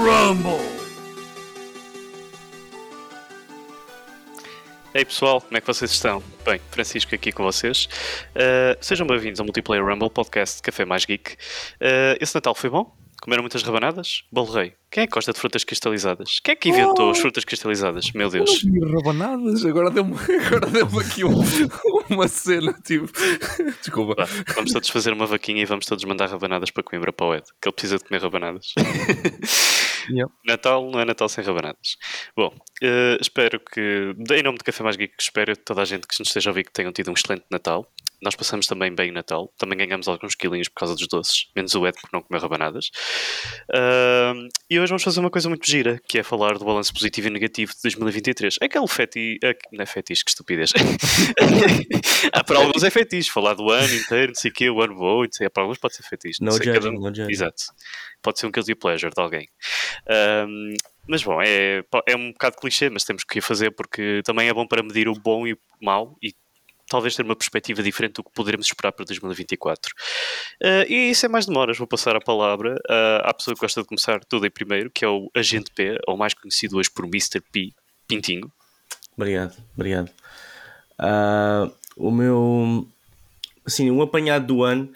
Rumble! Ei pessoal, como é que vocês estão? Bem, Francisco aqui com vocês. Uh, sejam bem-vindos ao Multiplayer Rumble Podcast de Café Mais Geek. Uh, esse Natal foi bom? Comeram muitas rabanadas? Bolo rei. Quem é que gosta de frutas cristalizadas? Quem é que inventou Oh! as frutas cristalizadas? Meu Deus. Vi rabanadas, agora deu-me agora deu aqui um- uma cena, tipo. Desculpa. Vá, vamos todos fazer uma vaquinha e vamos todos mandar rabanadas para Coimbra para o Ed, que ele precisa de comer rabanadas. Yep. Natal não é Natal sem rabanadas. Bom, eh, espero que, em nome de Café Mais Geek, espero que toda a gente que nos esteja a ouvir que tenham tido um excelente Natal. Nós passamos também bem o Natal, também ganhamos alguns quilinhos por causa dos doces, menos o Ed por não comer rabanadas. Ahm, e hoje vamos fazer uma coisa muito gira, que é falar do balanço positivo e negativo de 2023. Aquele feti... ah, Não é fetiche, que estupidez. ah, para alguns é fetiche, falar do ano inteiro, não sei o quê, o ano bom, não sei, para alguns pode ser fetiche. não No sei, judging, cada um-. Exato. Pode ser um guilty pleasure de alguém. Mas bom, é, é um bocado clichê, mas temos que fazer porque também é bom para medir o bom e o mau e talvez ter uma perspectiva diferente do que poderemos esperar para 2024. Ah, e sem mais demoras, vou passar a palavra ah, à pessoa que gosta de começar tudo em primeiro, que é o Agente P, ou mais conhecido hoje por Mr. P, Pintinho. Obrigado, obrigado. Ah, o meu. Assim, um apanhado do ano,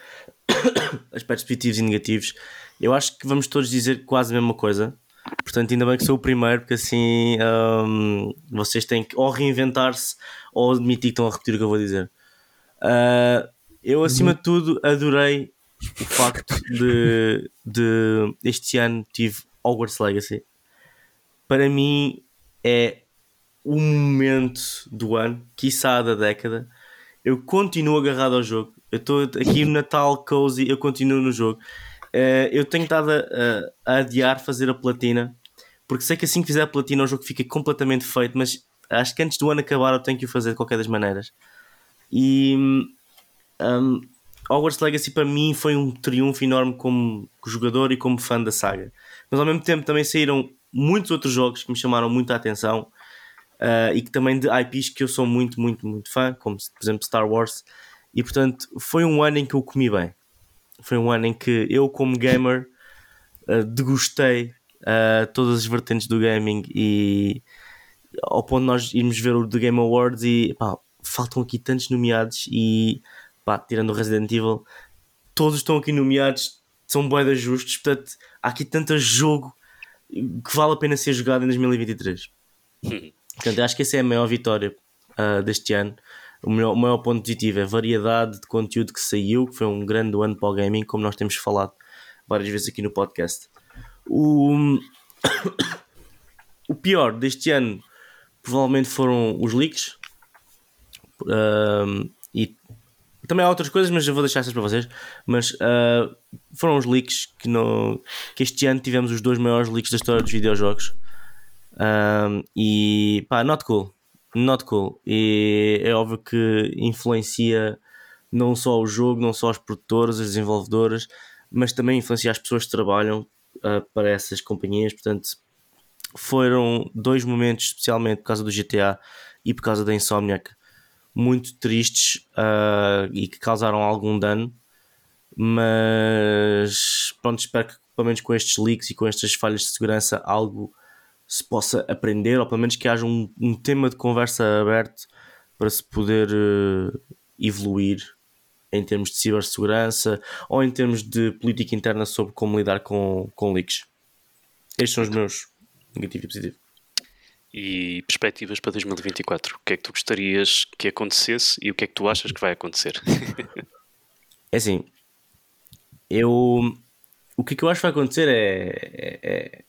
aspectos positivos e negativos, eu acho que vamos todos dizer quase a mesma coisa. Portanto, ainda bem que sou o primeiro, porque assim ahm, vocês têm que ou reinventar-se ou admitir que estão a repetir o que eu vou dizer. Ah, eu, acima de tudo, adorei o facto de, de este ano tive Hogwarts Legacy. Para mim é o momento do ano, quiçá da década. Eu continuo agarrado ao jogo. Eu estou aqui no Natal Cozy, eu continuo no jogo. Eh, eu tenho estado a, a- a adiar fazer a platina, porque sei que assim que fizer a platina o jogo fica completamente feito, mas acho que antes do ano acabar eu tenho que o fazer de qualquer das maneiras. E hum, Hogwarts Legacy para mim foi um triunfo enorme como jogador e como fã da saga. Mas ao mesmo tempo também saíram muitos outros jogos que me chamaram muita atenção uh, e que também de IPs que eu sou muito, muito, muito fã, como por exemplo Star Wars. E portanto foi um ano em que eu comi bem. Foi um ano em que eu, como gamer, uh, degustei uh, todas as vertentes do gaming e ao ponto de nós irmos ver o The Game Awards e pá, faltam aqui tantos nomeados e pá, tirando o Resident Evil, todos estão aqui nomeados, são boedas justos, portanto há aqui tanto jogo que vale a pena ser jogado em 2023. Portanto, acho que essa é a maior vitória ah, deste ano. O maior, o maior ponto positivo é a variedade de conteúdo que saiu, que foi um grande ano para o gaming, como nós temos falado várias vezes aqui no podcast. O, o pior deste ano provavelmente foram os leaks. Ahm, e também há outras coisas, mas eu vou deixar essas para vocês. Mas ah, foram os leaks que, no, que este ano tivemos os dois maiores leaks da história dos videojogos. E pá, not cool. Not cool. E é óbvio que influencia não só o jogo, não só os produtores, as desenvolvedoras, mas também influencia as pessoas que trabalham uh, para essas companhias. Portanto, foram dois momentos, especialmente por causa do GTA e por causa da Insomniac, muito tristes uh, e que causaram algum dano. Mas pronto, espero que pelo menos com estes leaks e com estas falhas de segurança algo se possa aprender, ou pelo menos que haja um, um tema de conversa aberto para se poder eh, evoluir em termos de cibersegurança ou em termos de política interna sobre como lidar com, com leaks. Estes são os meus negativo e positivo. E perspectivas para 2024. O que é que tu gostarias que acontecesse e o que é que tu achas que vai acontecer? É assim, eu. O que é que eu acho que vai acontecer é, é,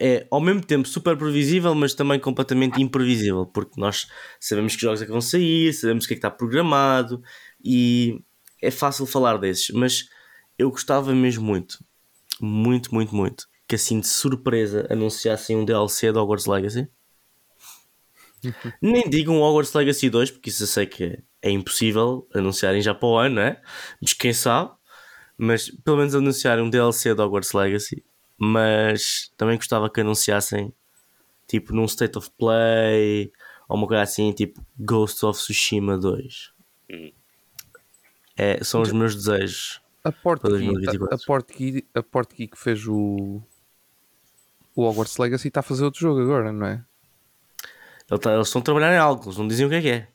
é, ao mesmo tempo super previsível, mas também completamente imprevisível, porque nós sabemos que jogos é que vão sair, sabemos o que é que está programado e é fácil falar desses, mas eu gostava mesmo muito, muito, muito, muito, que assim de surpresa anunciassem um DLC de Hogwarts Legacy. Nem digo um Hogwarts Legacy 2, porque isso eu sei que é impossível anunciarem já para o ano, não é? Mas quem sabe? Mas pelo menos anunciarem um DLC de Hogwarts Legacy. Mas também gostava que anunciassem tipo num State of Play ou uma coisa assim, tipo Ghost of Tsushima 2. Hum. É, são os meus desejos. A Portkey, 2024. a, a Portkey que fez o, o Hogwarts Legacy está a fazer outro jogo agora, não é? Tá- eles estão a trabalhar em algo, eles não dizem o que é que é.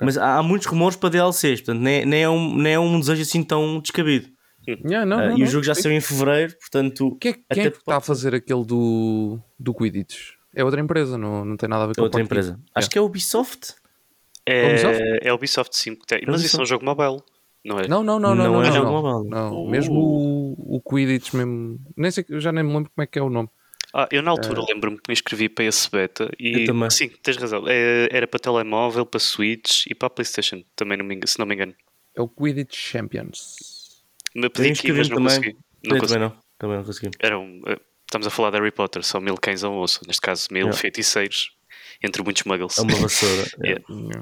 Mas há, há muitos rumores para DLCs, portanto, nem, nem, é um, nem é um desejo assim tão descabido. Yeah, não, Ah, não, e não. o jogo já Sim. saiu em fevereiro, portanto, Quem é, quem até é que está a fazer aquele do, do Quidditch? É outra empresa, não, não tem nada a ver é com a outra empresa. Acho que é a Ubisoft. É, Ubisoft? é Ubisoft 5. Tem, mas isso é um jogo mobile, não é? Não, não, não, não, Não não, é não, jogo não. mobile. Não, mesmo o, o Quidditch mesmo, nem sei, eu já nem me lembro como é que é o nome. Ah, eu na altura lembro-me que me inscrevi para esse beta e sim, tens razão. É, era para telemóvel, para Switch e para a Playstation, também não me engano, se não me engano. É o Quidditch Champions. Me pedi aqui, mas não também. consegui. Não consegui. também não. Também não consegui. Era um, eh, estamos a falar de Harry Potter, são mil cães ao osso, neste caso mil Yeah. feiticeiros, entre muitos muggles. É uma vassoura. Yeah. Yeah.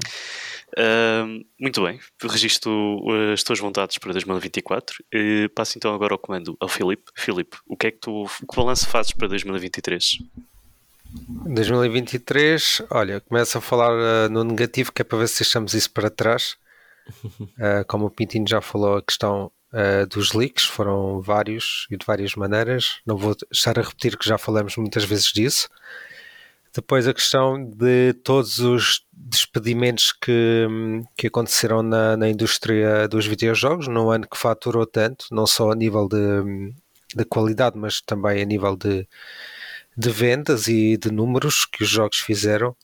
Ahm, muito bem, registro uh, as tuas vontades para 2024. Uh, passo então agora ao comando ao Filipe. Filipe, o que é que tu, que balanço fazes para 2023? 2023, olha, começo a falar uh, no negativo, que é para ver se deixamos isso para trás. Uh, como o Pintinho já falou, a questão uh, dos leaks foram vários e de várias maneiras. Não vou estar a repetir que já falamos muitas vezes disso. Depois a questão de todos os despedimentos que, que aconteceram na, na indústria dos videojogos, num ano que faturou tanto, não só a nível de, de qualidade, mas também a nível de, de vendas e de números que os jogos fizeram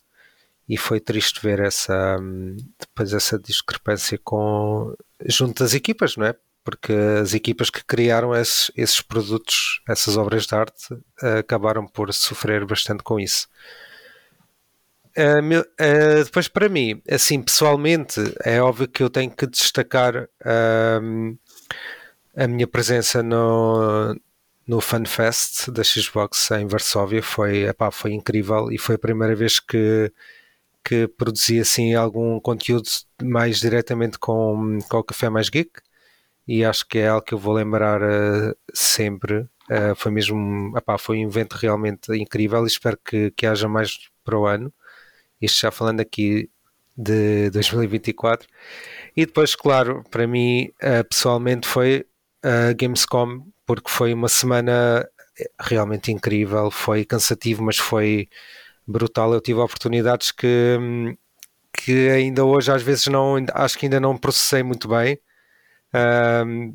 e foi triste ver essa hum, depois essa discrepância com junto das equipas, não é? Porque as equipas que criaram esses, esses produtos, essas obras de arte, eh, acabaram por sofrer bastante com isso. Eh, meu- eh, depois, para mim, assim, pessoalmente, é óbvio que eu tenho que destacar hum, a minha presença no, no FunFest da Xbox em Varsóvia. Foi, epá, foi incrível e foi a primeira vez que, que produzi assim, algum conteúdo mais diretamente com, com o Café Mais Geek e acho que é algo que eu vou lembrar eh, sempre. Eh, foi mesmo, foi um evento realmente incrível e espero que, que haja mais para o ano. Isto já falando aqui de 2024. E depois, claro, para mim, eh, pessoalmente, foi a Gamescom, porque foi uma semana realmente incrível. Foi cansativo, mas foi brutal. Eu tive oportunidades que, hum, que ainda hoje, às vezes, não, acho que ainda não processei muito bem.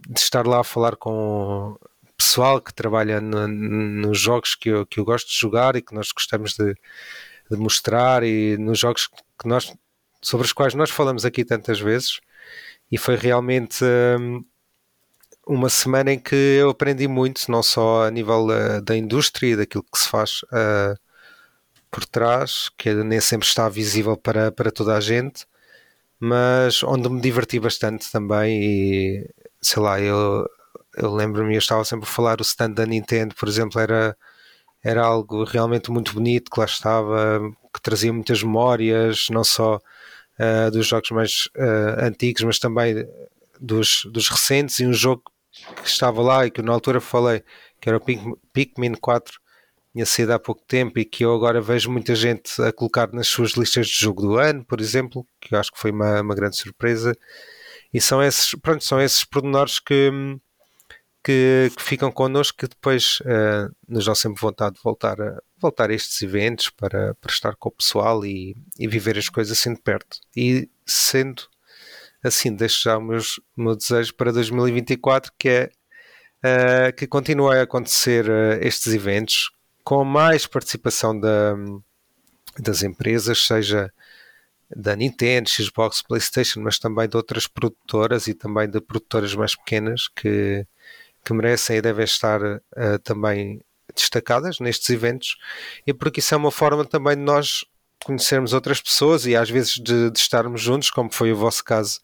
De estar lá a falar com pessoal que trabalha no- nos jogos que eu, que eu gosto de jogar e que nós gostamos de, de mostrar e nos jogos que nós sobre os quais nós falamos aqui tantas vezes. E foi realmente hum, uma semana em que eu aprendi muito, não só a nível eh, da indústria e daquilo que se faz eh, por trás, que nem sempre está visível para, para toda a gente, mas onde me diverti bastante também e sei lá, eu, eu lembro-me, eu estava sempre a falar o stand da Nintendo, por exemplo, era era algo realmente muito bonito que lá estava, que trazia muitas memórias, não só uh, dos jogos mais uh, antigos, mas também dos, dos recentes. E um jogo que estava lá e que na altura falei, que era o Pikmin 4, tinha saído há pouco tempo e que eu agora vejo muita gente a colocar nas suas listas de jogo do ano, por exemplo, que eu acho que foi uma, uma grande surpresa. E são esses, pronto, são esses pormenores que que, que ficam connosco que depois uh, nos dão sempre vontade de voltar a, voltar a estes eventos para, para estar com o pessoal e, e viver as coisas assim de perto. E sendo assim, deixo já o, meu desejo para 2024 que é uh, que continue a acontecer uh, estes eventos com mais participação da, das empresas, seja da Nintendo, Xbox, Playstation, mas também de outras produtoras e também de produtoras mais pequenas que, que merecem e devem estar uh, também destacadas nestes eventos e porque isso é uma forma também de nós conhecermos outras pessoas e às vezes de, de estarmos juntos, como foi o vosso caso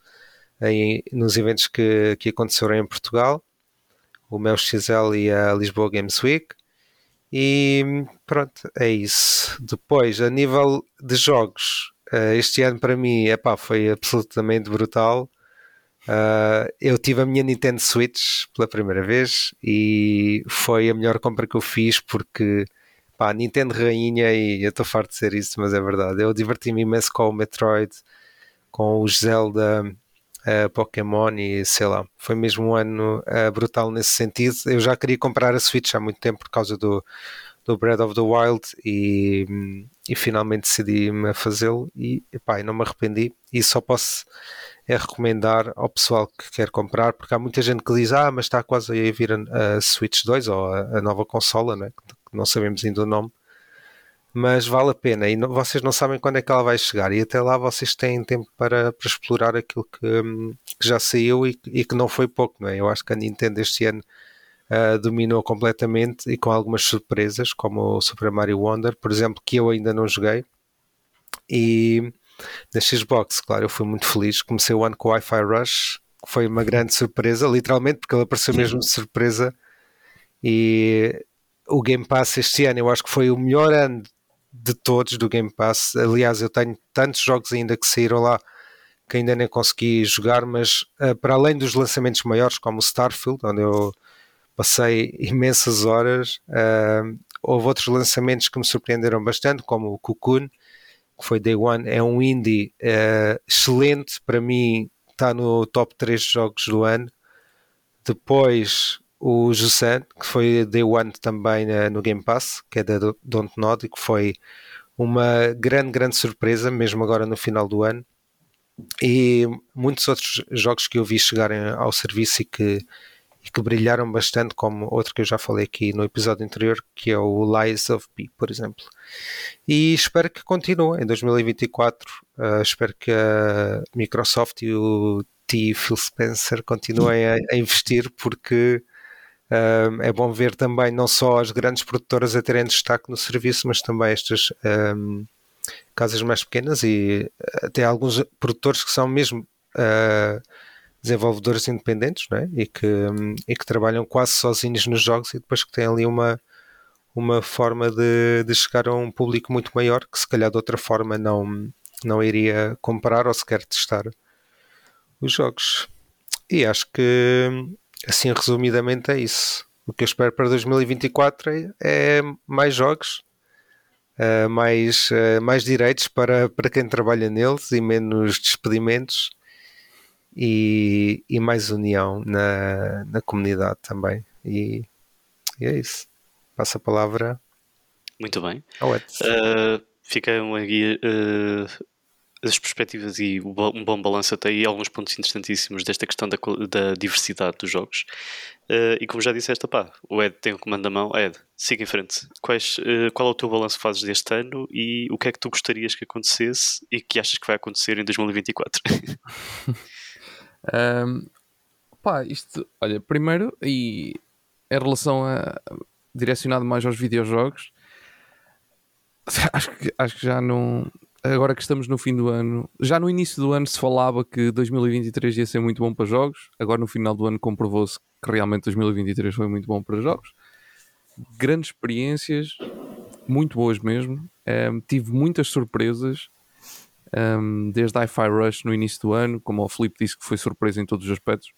nos eventos que, que aconteceram em Portugal, o Mel XL e a Lisboa Games Week. E pronto, é isso. Depois, a nível de jogos, uh, este ano para mim epá, foi absolutamente brutal. Uh, eu tive a minha Nintendo Switch pela primeira vez e foi a melhor compra que eu fiz porque pá, Nintendo rainha e eu estou farto de ser isso, mas é verdade. Eu diverti-me imenso com o Metroid, com o Zelda, uh, Pokémon e sei lá, foi mesmo um ano uh, brutal nesse sentido. Eu já queria comprar a Switch há muito tempo por causa do, do Breath of the Wild e, e finalmente decidi-me a fazê-lo e epá, não me arrependi e só posso é recomendar ao pessoal que quer comprar, porque há muita gente que diz, ah, mas está quase a vir a, a Switch 2 ou a, a nova consola, né? que não sabemos ainda o nome, mas vale a pena e não, vocês não sabem quando é que ela vai chegar e até lá vocês têm tempo para, para explorar aquilo que, hum, que já saiu e, e, que não foi pouco, não é? Eu acho que a Nintendo este ano uh, dominou completamente e com algumas surpresas, como o Super Mario Wonder, por exemplo, que eu ainda não joguei. E na Xbox, claro, eu fui muito feliz. Comecei o ano com o Wi-Fi Rush, que foi uma grande surpresa, literalmente, porque ele apareceu mesmo de surpresa. E o Game Pass este ano eu acho que foi o melhor ano de todos do Game Pass. Aliás, eu tenho tantos jogos ainda que saíram lá que ainda nem consegui jogar, mas uh, para além dos lançamentos maiores, como o Starfield, onde eu passei imensas horas, uh, houve outros lançamentos que me surpreenderam bastante, como o Cocoon, que foi Day One, é um indie uh, excelente, para mim está no top 3 jogos do ano. Depois o Jusan, que foi Day One também uh, no Game Pass, que é da Don't Nod, e que foi uma grande, grande surpresa, mesmo agora no final do ano. E muitos outros jogos que eu vi chegarem ao serviço e que, e que brilharam bastante, como outro que eu já falei aqui no episódio anterior, que é o Lies of P, por exemplo. E espero que continue em 2024. Uh, eh, espero que a Microsoft e o T. Phil Spencer continuem a, a investir, porque é bom ver também não só as grandes produtoras a terem destaque no serviço, mas também estas um, casas mais pequenas e até alguns produtores que são mesmo uh, desenvolvedores independentes é? e, que, um, e que trabalham quase sozinhos nos jogos e depois que têm ali uma, uma forma de, de chegar a um público muito maior que se calhar de outra forma não, não iria comprar ou sequer testar os jogos. E acho que assim resumidamente é isso. O que eu espero para 2024 é, é mais jogos, uh, mais, uh, mais direitos para, para quem trabalha neles e menos despedimentos e, e mais união na, na comunidade também. E, e é isso. Passo a palavra. Muito bem. Ao uh, fica uma guia as perspectivas e um bom balanço até aí alguns pontos interessantíssimos desta questão da, da diversidade dos jogos. Uh, e como já disseste, pá, o Ed tem o comando da mão. Ed, siga em frente. Quais, uh, qual é o teu balanço que fazes deste ano e o que é que tu gostarias que acontecesse e que achas que vai acontecer em 2024? um, pá, isto, olha, primeiro, e em relação a direcionado mais aos videojogos, acho que, acho que já não agora que estamos no fim do ano, já no início do ano se falava que 2023 ia ser muito bom para jogos, agora no final do ano comprovou-se que realmente 2023 foi muito bom para jogos. Grandes experiências, muito boas mesmo. Um, tive muitas surpresas, um, desde Hi-Fi Rush no início do ano, como o Felipe disse que foi surpresa em todos os aspectos,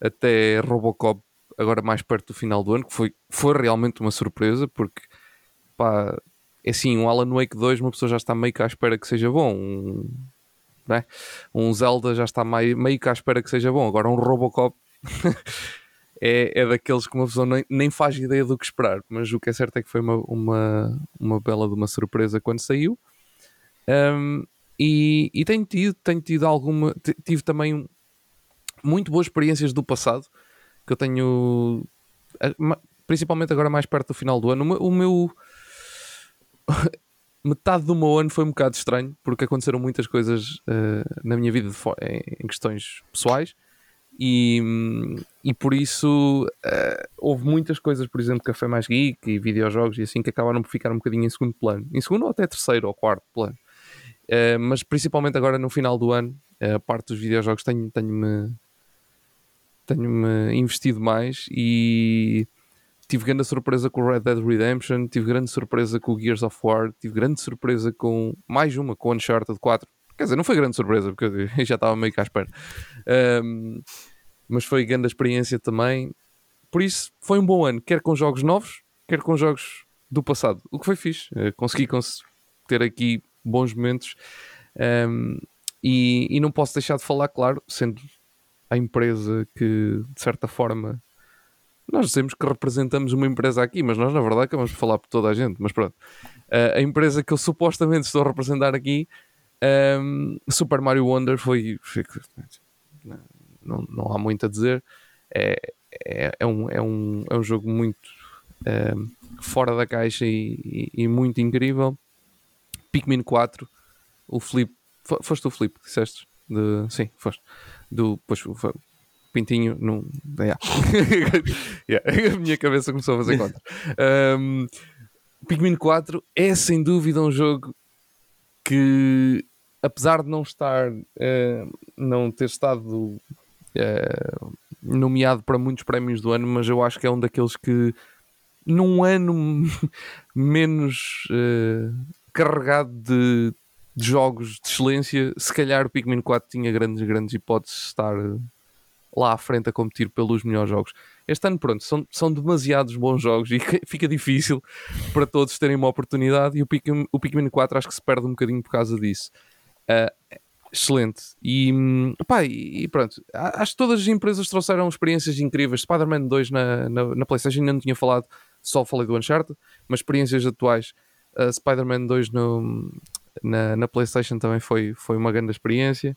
até Robocop agora mais perto do final do ano, que foi, foi realmente uma surpresa, porque pá, é assim, um Alan Wake 2 uma pessoa já está meio que à espera que seja bom. Um, né? um Zelda já está meio, meio que à espera que seja bom. Agora um Robocop é, é daqueles que uma pessoa nem, nem faz ideia do que esperar. Mas o que é certo é que foi uma, uma, uma bela de uma surpresa quando saiu. Um, e, e tenho tido, tenho tido alguma. Tive também muito boas experiências do passado que eu tenho, principalmente agora mais perto do final do ano. O meu, o meu metade do meu ano foi um bocado estranho porque aconteceram muitas coisas uh, na minha vida em questões pessoais e, e por isso uh, houve muitas coisas, por exemplo, Café Mais Geek e videojogos e assim que acabaram por ficar um bocadinho em segundo plano, em segundo ou até terceiro ou quarto plano. Uh, mas principalmente agora no final do ano, a parte dos videojogos tenho-me tenho tenho-me investido mais e tive grande surpresa com o Red Dead Redemption, tive grande surpresa com o Gears of War, tive grande surpresa com mais uma, com Uncharted 4. Quer dizer, não foi grande surpresa, porque eu já estava meio que à espera. Um, mas foi grande experiência também. Por isso, foi um bom ano, quer com jogos novos, quer com jogos do passado. O que foi fixe. Uh, consegui cons ter aqui bons momentos. Um, e, e, não posso deixar de falar, claro, sendo à empresa que, de certa forma, nós dizemos que representamos uma empresa aqui, mas nós, na verdade, acabamos de falar por toda a gente. Mas pronto, uh, a empresa que eu supostamente estou a representar aqui, um, Super Mario Wonder, foi. não, não há muito a dizer. É, é, é, um, é, um, é um jogo muito um, fora da caixa e, e, e, muito incrível. Pikmin 4, o Flip. Foste o Flip, disseste? De, sim, foste. Do, pois, pintinho num. Yeah. yeah. A minha cabeça começou a fazer conta. Um, Pikmin 4 é sem dúvida um jogo que, apesar de não estar, uh, não ter estado uh, nomeado para muitos prémios do ano, mas eu acho que é um daqueles que, num ano menos uh, carregado de, de, jogos de excelência, se calhar o Pikmin 4 tinha grandes, grandes hipóteses de estar lá à frente a competir pelos melhores jogos. Este ano, pronto, são, são demasiados bons jogos e fica difícil para todos terem uma oportunidade. E o Pikmin, o Pikmin 4 acho que se perde um bocadinho por causa disso. Uh, excelente. E, pá, e pronto, acho que todas as empresas trouxeram experiências incríveis. Spider-Man 2 na, na, na, PlayStation ainda não tinha falado, só falei do Uncharted, mas experiências atuais. Uh, Spider-Man 2 no, na, na PlayStation também foi, foi uma grande experiência.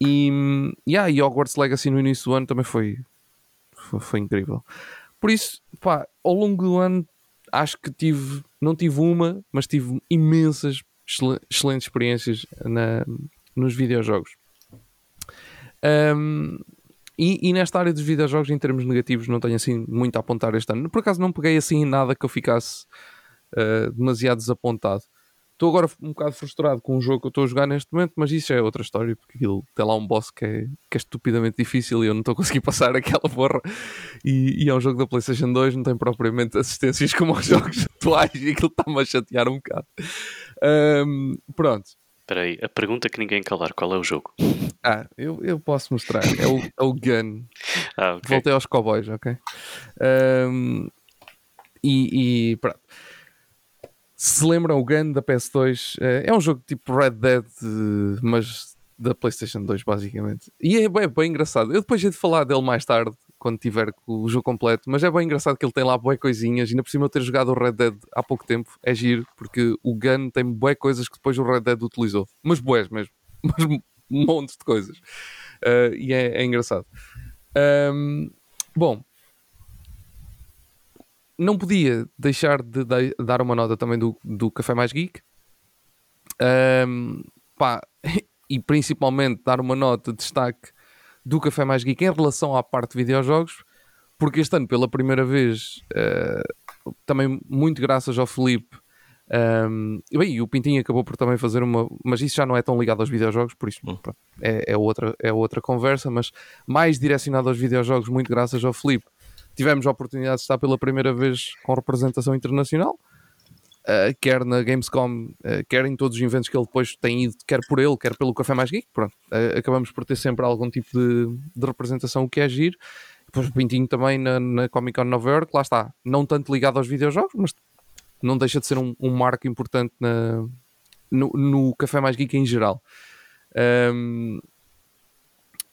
E, yeah, e Hogwarts Legacy no início do ano também foi, foi, foi, incrível. Por isso, pá, ao longo do ano acho que tive, não tive uma, mas tive imensas, excelentes experiências na, nos videojogos. Um, e, e, nesta área dos videojogos, em termos negativos, não tenho assim muito a apontar este ano. Por acaso não peguei assim nada que eu ficasse uh, demasiado desapontado. Estou agora um bocado frustrado com o jogo que eu estou a jogar neste momento, mas isso é outra história, porque aquilo tem lá um boss que é, que é estupidamente difícil e eu não estou a conseguir passar aquela porra. E, e, é um jogo da PlayStation 2, não tem propriamente assistências como os jogos atuais e aquilo está-me a chatear um bocado. Um, pronto. Espera aí, a pergunta que ninguém calar, qual é o jogo? Ah, eu, eu posso mostrar. É o, é o Gun. Ah, okay. Voltei aos cowboys, ok? Um, e, e pronto se lembram, o Gun da PS2 eh, é um jogo tipo Red Dead, mas da PlayStation 2, basicamente. E é bem, bem engraçado. Eu depois hei de falar dele mais tarde, quando tiver o jogo completo, mas é bem engraçado que ele tem lá boas coisinhas. E ainda por cima eu ter jogado o Red Dead há pouco tempo, é giro, porque o Gun tem boas coisas que depois o Red Dead utilizou. Mas boas mesmo. Mas montes de coisas. Uh, e é, é engraçado. Um, bom, não podia deixar de, de, dar uma nota também do, do Café Mais Geek. Um, pá, e principalmente dar uma nota de destaque do Café Mais Geek em relação à parte de videojogos, porque este ano, pela primeira vez, uh, também muito graças ao Felipe, um, e bem, o Pintinho acabou por também fazer uma, mas isso já não é tão ligado aos videojogos, por isso hum. é, é, outra, é outra conversa, mas mais direcionado aos videojogos, muito graças ao Felipe tivemos a oportunidade de estar pela primeira vez com representação internacional, uh, quer na Gamescom, uh, quer em todos os eventos que ele depois tem ido, quer por ele, quer pelo Café Mais Geek. Pronto, uh, acabamos por ter sempre algum tipo de, de representação, o que é giro. Depois o Pintinho também na, na Comic Con Nova York, lá está, não tanto ligado aos videojogos, mas não deixa de ser um, um marco importante na, no, no Café Mais Geek em geral. Um,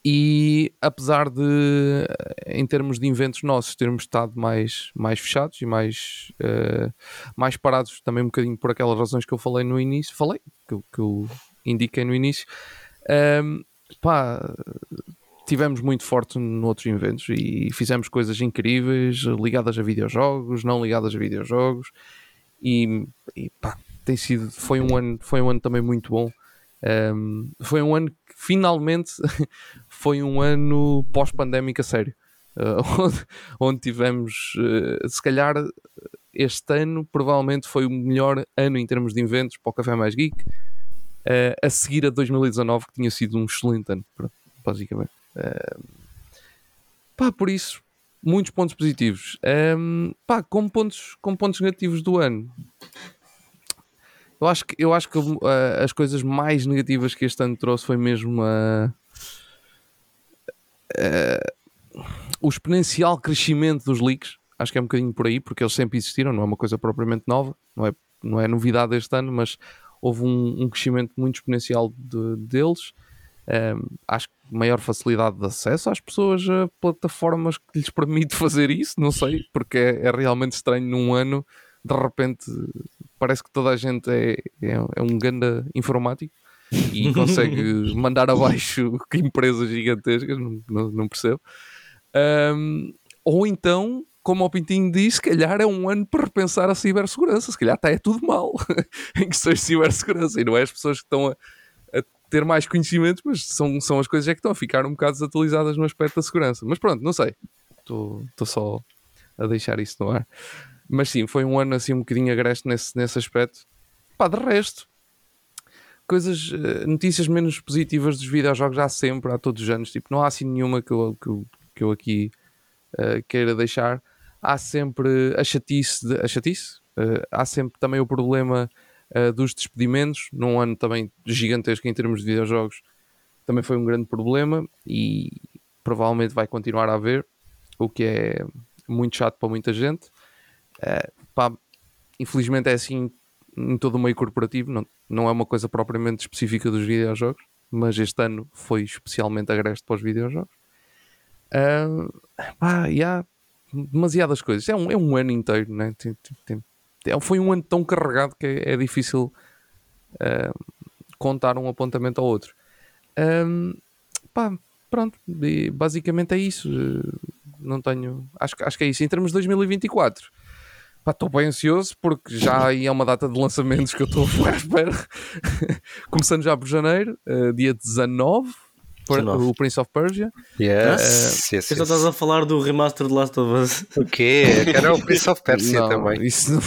e apesar de, em termos de eventos nossos, termos estado mais, mais fechados e mais, uh, mais parados, também um bocadinho por aquelas razões que eu falei no início, falei, que, que eu indiquei no início, um, ehm, pá, tivemos muito forte noutros eventos e fizemos coisas incríveis ligadas a videojogos, não ligadas a videojogos, e, e pá, tem sido, foi um ano, foi um ano também muito bom. Um, foi um ano que finalmente foi um ano pós-pandémico a sério. Uh, onde, onde, tivemos, uh, se calhar, este ano provavelmente foi o melhor ano em termos de eventos para o Café Mais Geek, uh, a seguir a 2019, que tinha sido um excelente ano, basicamente. pá, por isso, muitos pontos positivos. Um, pá, com pontos, com pontos negativos do ano, eu acho que, eu acho que as coisas mais negativas que este ano trouxe foi mesmo a. Uh, o exponencial crescimento dos leaks. Acho que é um bocadinho por aí, porque eles sempre existiram, não é uma coisa propriamente nova, não é, não é novidade este ano, mas houve um, um crescimento muito exponencial de, deles. Acho que maior facilidade de acesso às pessoas a plataformas que lhes permite fazer isso, não sei, porque é, é realmente estranho num ano, de repente parece que toda a gente é, é, é um ganda informático e consegue mandar abaixo empresas gigantescas, não, não, não percebo. Um, ou então, como o Pintinho disse, se calhar é um ano para repensar a cibersegurança, se calhar está é tudo mal em questões de cibersegurança e não é as pessoas que estão a, a ter mais conhecimentos, mas são, são as coisas é que estão a ficar um bocado desatualizadas no aspecto da segurança. Mas pronto, não sei, estou só a deixar isso no ar. Mas sim, foi um ano assim um bocadinho agreste nesse, nesse aspecto. Pá, de resto, coisas, eh, notícias menos positivas dos videojogos há sempre, há todos os anos. Tipo, não há assim nenhuma que eu, que eu, que eu aqui uh, queira deixar. Há sempre a chatice, de, a chatice? Uh, há sempre também o problema uh, dos despedimentos, num ano também gigantesco em termos de videojogos, também foi um grande problema e provavelmente vai continuar a haver, o que é muito chato para muita gente. Pá, infelizmente é assim em todo o meio corporativo, não, não é uma coisa propriamente específica dos videojogos, mas este ano foi especialmente agreste para os videojogos. Uh, pá, e há demasiadas coisas. É um, é um ano inteiro, né? Tem, tem, tem, foi um ano tão carregado que é, é difícil uh, contar um apontamento ao outro. Um, pá, pronto, basicamente é isso. Não tenho. Acho, acho que é isso. Em termos de 2024 estou bem ansioso porque já aí é uma data de lançamentos que eu estou à espera. Começando já por janeiro, uh, dia 19, 19, o Prince of Persia. Yes, uh, yes, yes. estás a falar do remaster de Last of Us. O quê? Era o Prince of Persia não, também. Isso não...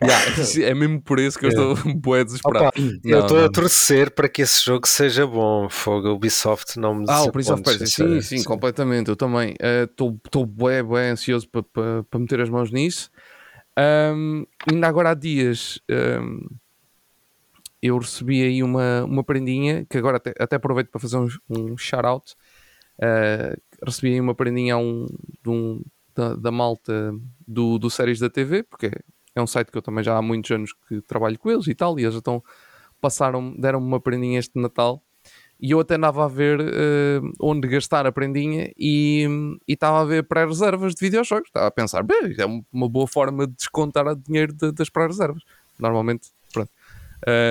yeah, é mesmo por isso que eu estou bué desesperado. Opa, não, eu estou a torcer para que esse jogo seja bom. Fogo, Ubisoft não me Ah, o Prince of Persia, sim, sim, sim, completamente. Eu também estou uh, bué, bué ansioso para pa, pa meter as mãos nisso. Ainda agora há dias um, eu recebi aí uma, uma prendinha que agora até, até aproveito para fazer um, um shout-out. Uh, recebi aí uma prendinha um, um, da, da, malta do, do Séries da TV, porque é um site que eu também já há muitos anos que trabalho com eles e tal, e eles então passaram, deram-me uma prendinha este Natal e eu até andava a ver uh, onde gastar a prendinha e estava a ver pré-reservas de videojogos. Estava a pensar, bem, é uma boa forma de descontar o dinheiro de, das pré-reservas. Normalmente, pronto.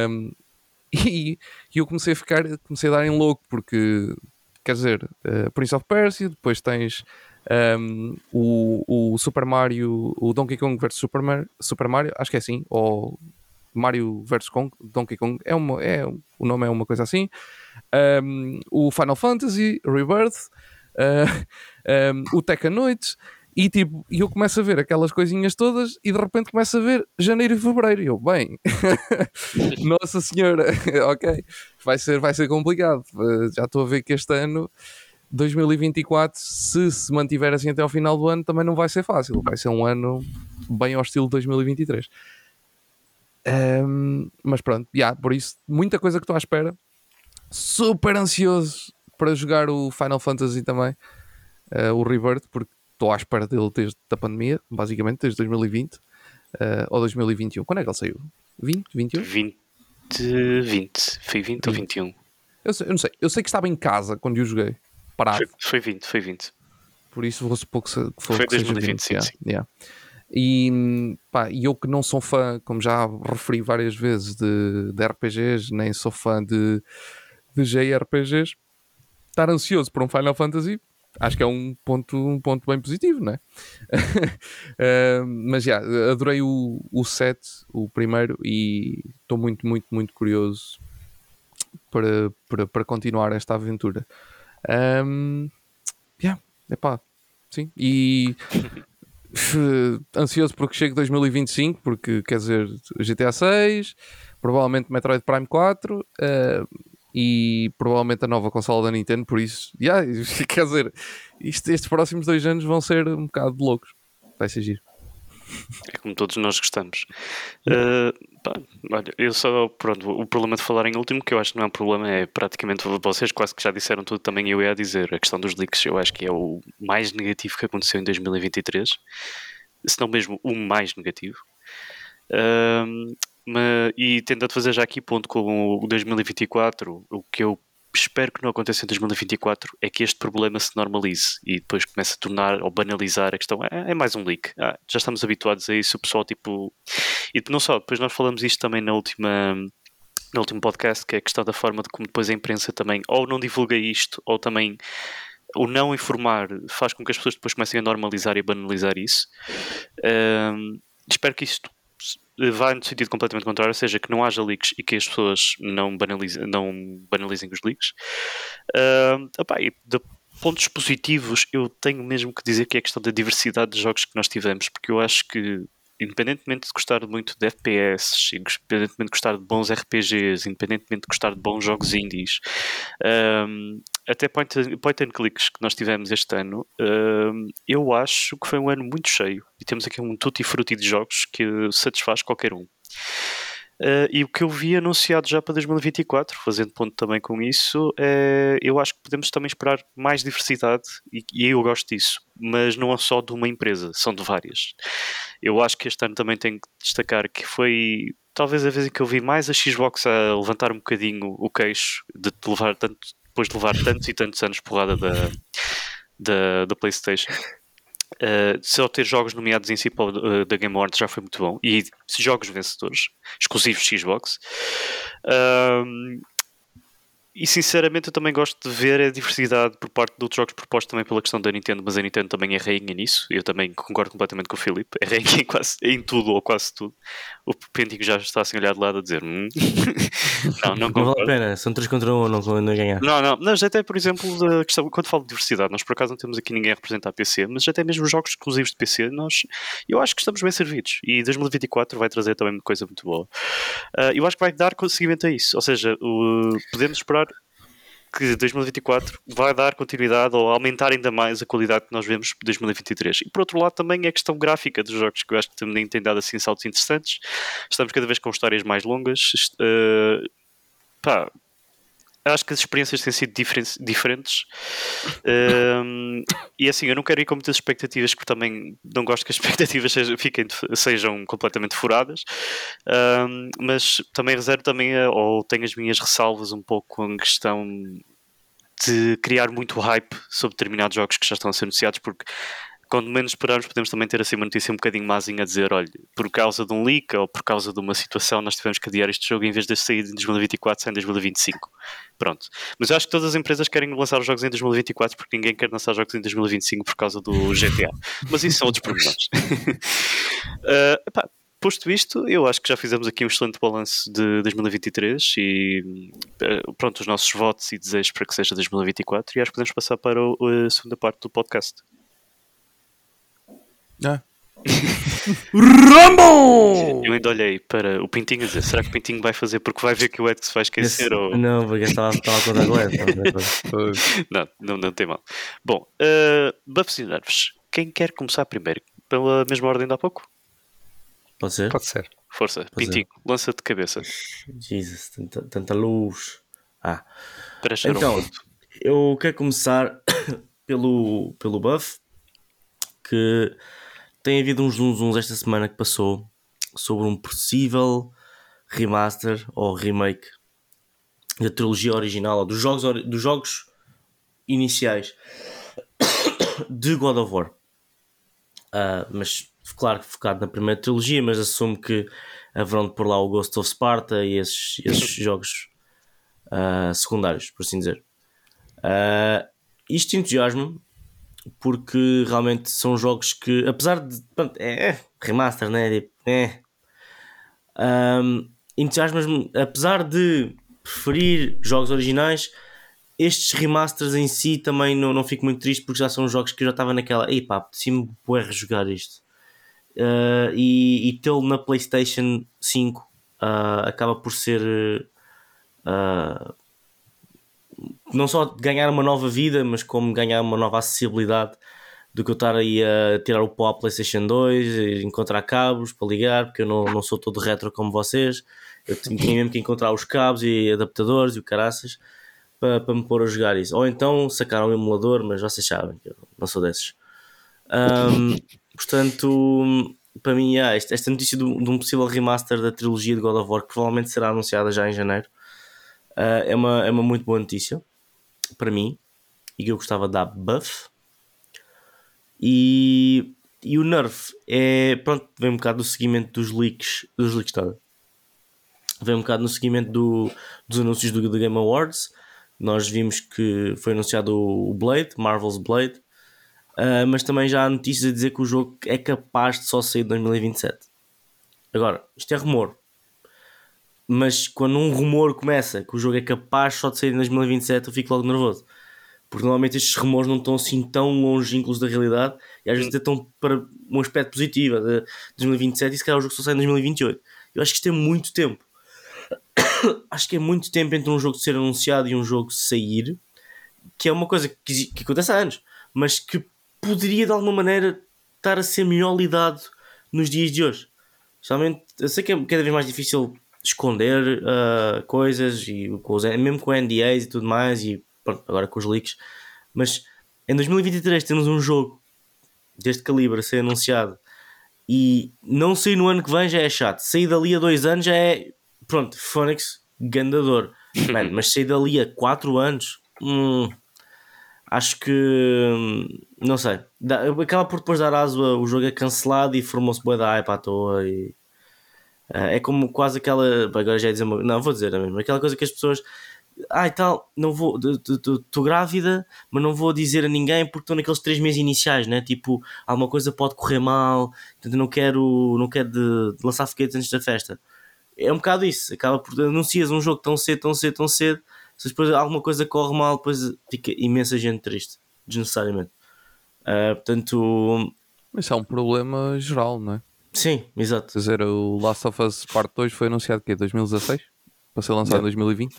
Um, e, e, eu comecei a ficar, comecei a dar em louco, porque, quer dizer, uh, Prince of Persia, depois tens um, o, o Super Mario, o Donkey Kong vs Super Mario, Super Mario, acho que é assim, ou Mario vs Kong, Donkey Kong, é uma, é, o nome é uma coisa assim um, o Final Fantasy Rebirth, uh, um, o Tekken e tipo, eu começo a ver aquelas coisinhas todas e de repente começo a ver janeiro e fevereiro. E eu, bem, nossa senhora, ok, vai ser, vai ser complicado. Uh, já estou a ver que este ano, 2024, se se mantiver assim até ao final do ano, também não vai ser fácil. Vai ser um ano bem ao estilo 2023. Um, mas pronto, yeah, por isso, muita coisa que estou à espera super ansioso para jogar o Final Fantasy também, uh, o Rebirth, porque estou à espera dele desde a pandemia, basicamente, desde 2020 uh, eh, ou 2021. Quando é que ele saiu? 20? 21? 20, 20. Foi 20, 20. ou 21? Eu, sei, eu não sei. Eu sei que estava em casa quando eu joguei. Parado. Foi, foi 20, foi 20. Por isso vou supor que, se, que foi, foi 2020, 20, sim, yeah, sim. Yeah. E pá, eu que não sou fã, como já referi várias vezes, de, de RPGs, nem sou fã de de JRPGs, estar ansioso por um Final Fantasy acho que é um ponto, um ponto bem positivo, não é? uh, mas já, adorei o, o set, o primeiro, e estou muito, muito, muito curioso para, para, para continuar esta aventura. Um, yeah, epá, sim. E ansioso porque chegue 2025, porque quer dizer, GTA 6, provavelmente Metroid Prime 4. Uh, e provavelmente a nova consola da Nintendo, por isso, yeah, quer dizer, isto, estes próximos dois anos vão ser um bocado loucos. Vai ser giro. É como todos nós gostamos. Uh, pá, olha, eu só, pronto, o problema de falar em último, que eu acho que não é um problema, é praticamente vocês quase que já disseram tudo, também eu ia dizer. A questão dos leaks, eu acho que é o mais negativo que aconteceu em 2023, se não mesmo o mais negativo. Uh, mas, e tentando fazer já aqui ponto com o 2024, o que eu espero que não aconteça em 2024 é que este problema se normalize e depois comece a tornar ou banalizar a questão. É, é mais um leak. Ah, já estamos habituados a isso, o pessoal tipo. E não só, depois nós falamos isto também na última. No último podcast, que é a questão da forma de como depois a imprensa também ou não divulga isto, ou também o não informar faz com que as pessoas depois comecem a normalizar e banalizar isso. Um, espero que isto vá no sentido completamente contrário, ou seja, que não haja leaks e que as pessoas não banalizem, não banalizem os leaks. Uh, opa, e de pontos positivos, eu tenho mesmo que dizer que é a questão da diversidade de jogos que nós tivemos, porque eu acho que independentemente de gostar muito de FPS, independentemente de gostar de bons RPGs, independentemente de gostar de bons jogos indies, um, até point, and, point and clicks que nós tivemos este ano, um, eu acho que foi um ano muito cheio e temos aqui um tutti frutti de jogos que satisfaz qualquer um. Uh, e o que eu vi anunciado já para 2024, fazendo ponto também com isso, é, eu acho que podemos também esperar mais diversidade e, e eu gosto disso, mas não é só de uma empresa, são de várias. Eu acho que este ano também tenho que destacar que foi talvez a vez em que eu vi mais a Xbox a levantar um bocadinho o queixo de levar tanto, depois de levar tantos e tantos anos porrada da, da, da PlayStation. Uh, só ter jogos nomeados em si uh, da Game Awards já foi muito bom. E jogos vencedores exclusivos Xbox. Uh, e sinceramente eu também gosto de ver a diversidade por parte de outros jogos propostos também pela questão da Nintendo, mas a Nintendo também é rainha nisso. Eu também concordo completamente com o Filipe. É rainha em, quase, em tudo ou quase tudo. O Pentico já está assim olhado de lado a dizer: hum. não, não, não vale a pena. São 3 contra 1, não não ganhar. Não, não. Mas até, por exemplo, questão, quando falo de diversidade, nós por acaso não temos aqui ninguém a representar a PC, mas até mesmo os jogos exclusivos de PC, nós, eu acho que estamos bem servidos. E 2024 vai trazer também uma coisa muito boa. Uh, eu acho que vai dar conseguimento a isso. Ou seja, uh, podemos esperar que 2024 vai dar continuidade ou aumentar ainda mais a qualidade que nós vemos de 2023. E por outro lado também é a questão gráfica dos jogos, que eu acho que também tem dado assim saltos interessantes. Estamos cada vez com histórias mais longas. Uh, pá, acho que as experiências têm sido diferentes. Um, e assim, eu não quero ir com muitas expectativas, porque também não gosto que as expectativas sejam, fiquem, sejam completamente furadas. Um, mas também reservo também, ou tenho as minhas ressalvas um pouco a questão de criar muito hype sobre determinados jogos que já estão a ser anunciados, porque quando menos esperarmos, podemos também ter assim uma notícia um bocadinho másinha a dizer: olha, por causa de um leak ou por causa de uma situação, nós tivemos que adiar este jogo em vez de sair em 2024, sair em 2025. Pronto. Mas eu acho que todas as empresas querem lançar os jogos em 2024 porque ninguém quer lançar jogos em 2025 por causa do GTA. Mas isso são outros problemas. uh, epá, posto isto, eu acho que já fizemos aqui um excelente balanço de 2023 e pronto, os nossos votos e desejos para que seja 2024 e acho que podemos passar para a segunda parte do podcast. Ah. Rumble! Eu ainda olhei para o Pintinho a dizer: será que o Pintinho vai fazer porque vai ver que o Edson vai esquecer? Esse, ou... Não, porque estava, estava a contar com o não, não, não tem mal. Bom, uh, Buffs e Nervos. Quem quer começar primeiro? Pela mesma ordem de há pouco? Pode ser? Pode ser. Força, Pode Pintinho, lança de cabeça. Jesus, tanta, tanta luz. Ah, então, um eu quero começar pelo, pelo buff que tem havido uns zunzuns esta semana que passou sobre um possível remaster ou remake da trilogia original ou dos jogos, dos jogos iniciais de God of War. Uh, mas claro que focado na primeira trilogia, mas assumo que haverão de pôr lá o Ghost of Sparta e esses, esses jogos uh, secundários, por assim dizer. Uh, isto entusiasma porque realmente são jogos que, apesar de. Pronto, é, é remaster, né? Tipo, é. Um, entusiasmas-me, apesar de preferir jogos originais, estes remasters em si também não, não fico muito triste porque já são jogos que eu já estava naquela. Ei pá, apetecia-me rejogar isto. Uh, e, e tê-lo na PlayStation 5 uh, ah, acaba por ser. Uh, não só ganhar uma nova vida, mas como ganhar uma nova acessibilidade do que eu estar aí a tirar o pó à PlayStation 2, encontrar cabos para ligar, porque eu não, não sou todo retro como vocês. Eu tinha mesmo que encontrar os cabos e adaptadores e o caraças para, para me pôr a jogar isso. Ou então sacar um emulador, mas vocês sabem que eu não sou desses. Um, portanto, para mim, esta, notícia de, de um possível remaster da trilogia de God of War, que provavelmente será anunciada já em janeiro, Uh, é, uma, é uma muito boa notícia para mim e que eu gostava de dar buff. E, e o Nerf é, pronto, vem um bocado do seguimento dos leaks, dos leaks, tá? vem um bocado no seguimento do, dos anúncios do The Game Awards. Nós vimos que foi anunciado o Blade, Marvel's Blade, uh, mas também já há notícias a dizer que o jogo é capaz de só sair em 2027. Agora, isto é rumor, mas quando um rumor começa que o jogo é capaz só de sair em 2027, eu fico logo nervoso. Porque normalmente estes rumores não estão assim tão longínquos da realidade e às vezes estão para um aspecto positivo de 2027 e se calhar o jogo só sai em 2028. Eu acho que isto é muito tempo. acho que é muito tempo entre um jogo ser anunciado e um jogo sair, que é uma coisa que, que acontece há anos, mas que poderia de alguma maneira estar a ser melhor lidado nos dias de hoje. Especialmente, eu sei que é cada vez mais difícil esconder uh, coisas, e com os, mesmo com NDAs e tudo mais, e pronto, agora com os leaks, mas em 2023 temos um jogo deste calibre a ser anunciado e não sair no ano que vem já é chato, sair dali a dois anos já é pronto, Phoenix, gandador. Man, mas sair dali a 4 anos, hum, acho que hum, não sei. Dá, acaba por depois dar aso o jogo é cancelado e formou-se boa da hype à toa. E, é como quase aquela. Agora já ia dizer Não, vou dizer a mesma. Aquela coisa que as pessoas. Ah, e tal, não vou. Estou grávida, mas não vou dizer a ninguém porque estou naqueles três meses iniciais, né? Tipo, alguma coisa pode correr mal, portanto não quero, não quero de, de lançar foguetes antes da festa é um bocado isso. Acaba por anuncias um jogo tão cedo, tão cedo, tão cedo. Se depois alguma coisa corre mal, depois fica imensa gente triste, desnecessariamente. Uh, portanto. Isso é um problema geral, não é? Sim, exato. Quer dizer, o Last of Us Part 2 foi anunciado que em 2016 para ser lançado em 2020.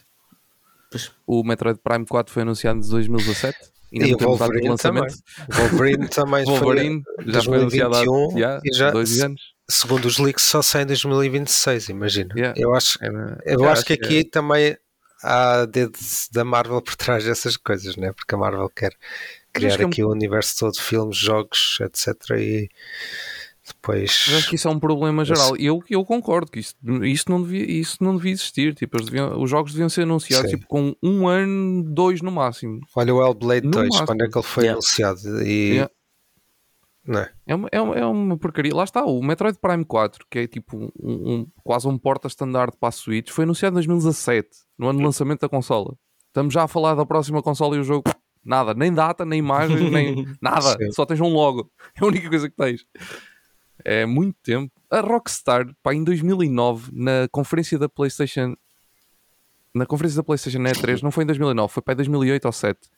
Pois. O Metroid Prime 4 foi anunciado em 2017. Ainda e o Wolverine lançamento. também. Wolverine também Wolverine foi, já foi anunciado há yeah, já, dois anos segundo os leaks, só sai em 2026, imagina. Yeah. Eu acho, eu acho que aqui também há dedo da Marvel por trás dessas coisas, né? porque a Marvel quer criar aqui é um... o universo todo de filmes, jogos, etc. E depois. Mas acho que isso é um problema geral. E eu, eu concordo que isso, isso, não devia, isso não devia existir. Tipo, deviam, os jogos deviam ser anunciados tipo, com um ano, dois no máximo. Olha o Hellblade 2, máximo. quando é que ele foi yeah. anunciado? E. Yeah não é? É uma, é, uma, é uma porcaria. Lá está, o Metroid Prime 4, que é tipo um, um quase um porta-standard para a Switch, foi anunciado em 2017, no ano de lançamento da consola. Estamos já a falar da próxima consola e o jogo, nada, nem data, nem imagem, nem nada, Sim. só tens um logo. É a única coisa que tens. É muito tempo. A Rockstar, pá, em 2009, na conferência da PlayStation, na conferência da PlayStation E3, não foi em 2009, foi para 2008 ou 2007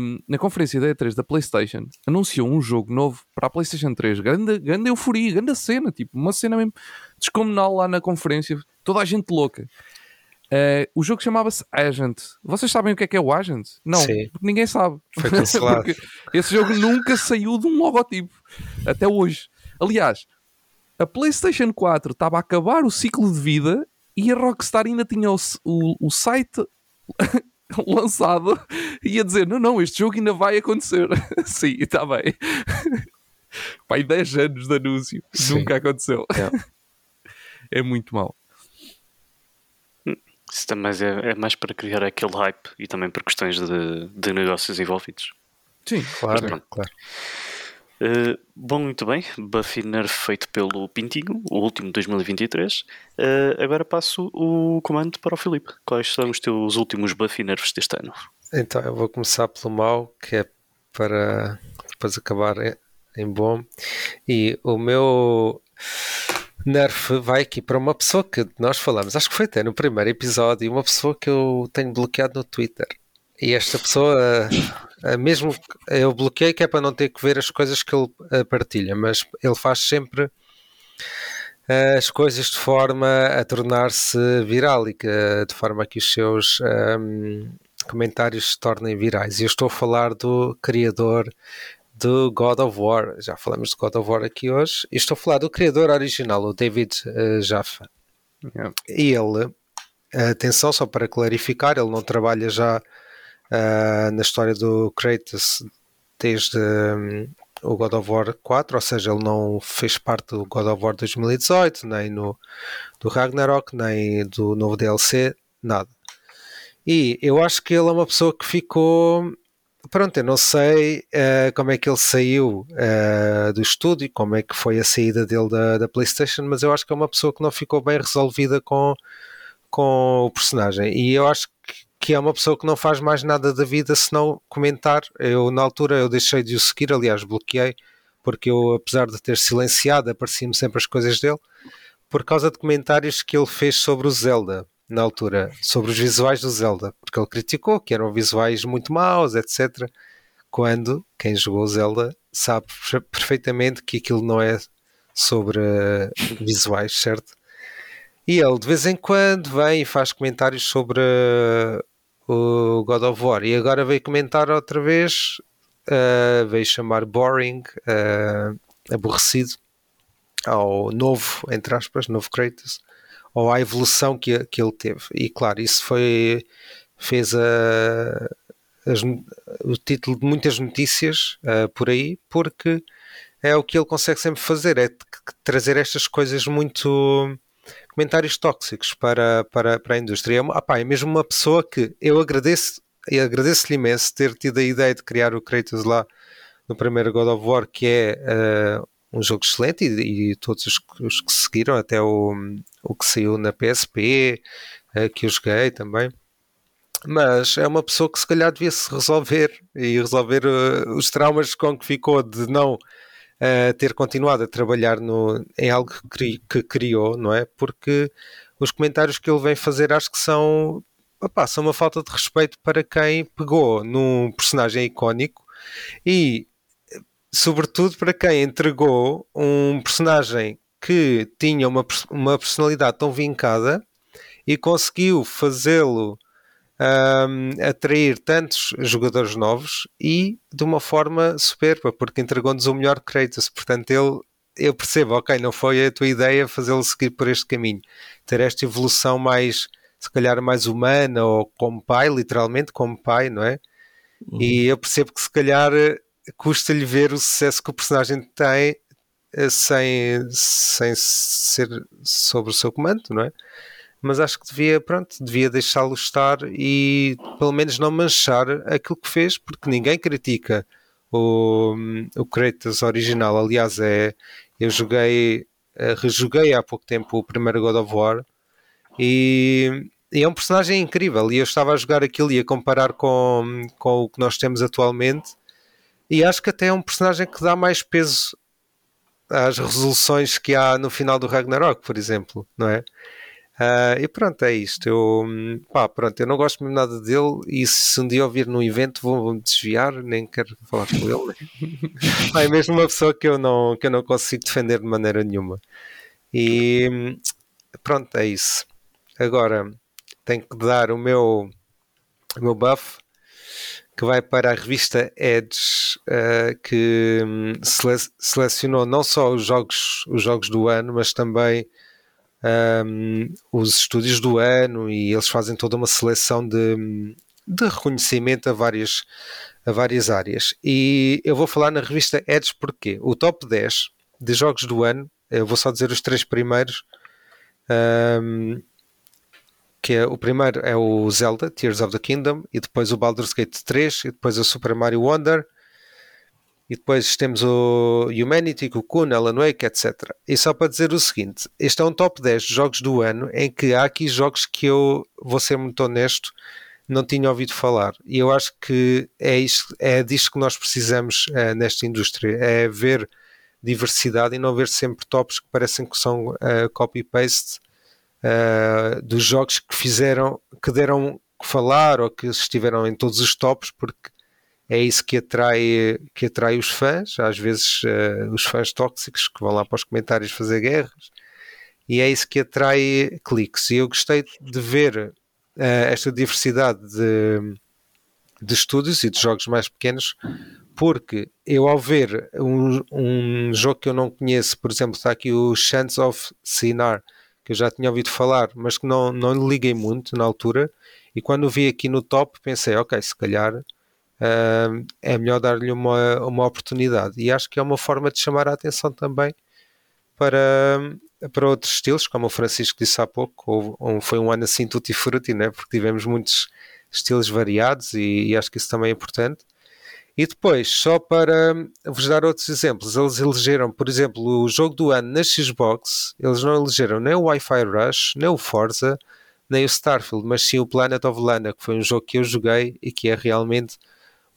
um, na conferência da E3 da PlayStation, anunciou um jogo novo para a PlayStation 3. Grande, grande euforia, grande cena, tipo, uma cena mesmo descomunal lá na conferência, toda a gente louca. Uh, o jogo chamava-se Agent. Vocês sabem o que é que é o Agent? Não, Sim. porque ninguém sabe. Foi cancelado. esse jogo nunca saiu de um logotipo até hoje. Aliás, a PlayStation 4 estava a acabar o ciclo de vida e a Rockstar ainda tinha o, o, o site lançado e a dizer: não, não, este jogo ainda vai acontecer. Sim, está bem. Pai, 10 anos de anúncio, Sim. nunca aconteceu. É, é muito mal. Isso também é, é, mais para criar aquele hype e também por questões de, de negócios envolvidos. Sim, claro, claro. Uh, bom, muito bem. Buffy Nerf feito pelo Pintinho, o último de 2023. Uh, agora passo o comando para o Filipe. Quais são os teus últimos Buffy Nerfs deste ano? Então, eu vou começar pelo mau, que é para depois acabar em, bom. E o meu Nerf vai aqui para uma pessoa que nós falamos, acho que foi até no primeiro episódio, uma pessoa que eu tenho bloqueado no Twitter. E esta pessoa, eh, mesmo eu bloqueei que é para não ter que ver as coisas que ele eh, partilha, mas ele faz sempre eh, as coisas de forma a tornar-se viral e que, de forma que os seus um, ehm, comentários se tornem virais. E eu estou a falar do criador do God of War. Já falamos de God of War aqui hoje. E estou a falar do criador original, o David Jaffa. Yeah. E ele, atenção, só para clarificar, ele não trabalha já uh, na história do Kratos desde um, o God of War 4, ou seja, ele não fez parte do God of War 2018, nem no, do Ragnarok, nem do novo DLC, nada. E eu acho que ele é uma pessoa que ficou. Pronto, eu não sei uh, como é que ele saiu uh, do estúdio, como é que foi a saída dele da, da PlayStation, mas eu acho que é uma pessoa que não ficou bem resolvida com, com o personagem. E eu acho que, que é uma pessoa que não faz mais nada da vida senão comentar. Eu, na altura, eu deixei de o seguir, aliás, bloqueei, porque eu, apesar de ter silenciado, apareciam-me sempre as coisas dele, por causa de comentários que ele fez sobre o Zelda na altura sobre os visuais do Zelda, porque ele criticou que eram visuais muito maus, etc. Quando quem jogou Zelda sabe perfeitamente que aquilo não é sobre uh, visuais, certo? E ele de vez em quando vem e faz comentários sobre o God of War e agora veio comentar outra vez, uh, veio chamar boring, aborrecido ao novo, entre aspas, novo Kratos ou à evolução que, que ele teve. E claro, isso foi fez a, as, o título de muitas notícias uh, por aí, porque é o que ele consegue sempre fazer, é trazer estas coisas muito comentários tóxicos para, para, para a indústria. É, é mesmo uma pessoa que eu agradeço e agradeço-lhe imenso ter tido a ideia de criar o Kratos lá no primeiro God of War, que é uh, um jogo excelente e, e todos os, os, que seguiram, até o, o que saiu na PSP, eh, que eu joguei também. Mas é uma pessoa que se calhar devia se resolver e resolver uh, os traumas com que ficou de não ter continuado a trabalhar no, em algo que, cri, que, criou, não é? Porque os comentários que ele vem fazer acho que são, opá, são uma falta de respeito para quem pegou num personagem icónico e sobretudo para quem entregou um personagem que tinha uma, uma personalidade tão vincada e conseguiu fazê-lo um, atrair tantos jogadores novos e de uma forma superba, porque entregou-nos o melhor Kratos. Portanto, ele, eu percebo, ok, não foi a tua ideia fazê-lo seguir por este caminho, ter esta evolução mais, se calhar, mais humana ou como pai, literalmente como pai, não é? Uhum. E eu percebo que se calhar custa-lhe ver o sucesso que o personagem tem eh, sem, sem ser sobre o seu comando, não é? Mas acho que devia, pronto, devia deixá-lo estar e pelo menos não manchar aquilo que fez, porque ninguém critica o, o Kratos original. Aliás, é, eu joguei, eh, rejoguei há pouco tempo o primeiro God of War e, e é um personagem incrível. E eu estava a jogar aquilo e a comparar com, com o que nós temos atualmente e acho que até é um personagem que dá mais peso às resoluções que há no final do Ragnarok, por exemplo, não é? Uh, e pronto, é isto. Eu, pá, pronto, eu não gosto mesmo nada dele e se um dia ouvir num evento vou, me desviar, nem quero falar com ele. Né? é mesmo uma pessoa que eu, não, que eu não consigo defender de maneira nenhuma. E pronto, é isso. Agora tenho que dar o meu, o meu buff que vai para a revista Edge, uh, que um, sele selecionou não só os jogos, os jogos do ano, mas também um, os estúdios do ano e eles fazem toda uma seleção de, de reconhecimento a várias, a várias áreas. E eu vou falar na revista Edge porque o top 10 de jogos do ano, eu vou só dizer os três primeiros. Um, que é, o primeiro é o Zelda, Tears of the Kingdom, e depois o Baldur's Gate 3, e depois o Super Mario Wonder, e depois temos o Humanity, Cocoon, Alan Wake, etc. E só para dizer o seguinte, este é um top 10 de jogos do ano em que há aqui jogos que eu, vou ser muito honesto, não tinha ouvido falar. E eu acho que é, isto, é disto que nós precisamos é, nesta indústria, é ver diversidade e não ver sempre tops que parecem que são uh, copy-paste uh, dos jogos que fizeram, que deram que falar ou que estiveram em todos os tops, porque é isso que atrai, que atrai os fãs, às vezes uh, os fãs tóxicos que vão lá para os comentários fazer guerras, e é isso que atrai cliques. E eu gostei de ver uh, esta diversidade de, de estúdios e de jogos mais pequenos, porque eu ao ver um, um jogo que eu não conheço, por exemplo, está aqui o Chance of Sinar, que eu já tinha ouvido falar, mas que não, não liguei muito na altura. E quando vi aqui no top, pensei, ok, se calhar é melhor dar-lhe uma, uma oportunidade. E acho que é uma forma de chamar a atenção também para, para outros estilos, como o Francisco disse há pouco, ou, foi um ano assim tutti frutti, né? porque tivemos muitos estilos variados e, e acho que isso também é importante. E depois, só para vos dar outros exemplos, eles elegeram, por exemplo, o jogo do ano na Xbox, eles não elegeram nem o Wi-Fi Rush, nem o Forza, nem o Starfield, mas sim o Planet of Lana, que foi um jogo que eu joguei e que é realmente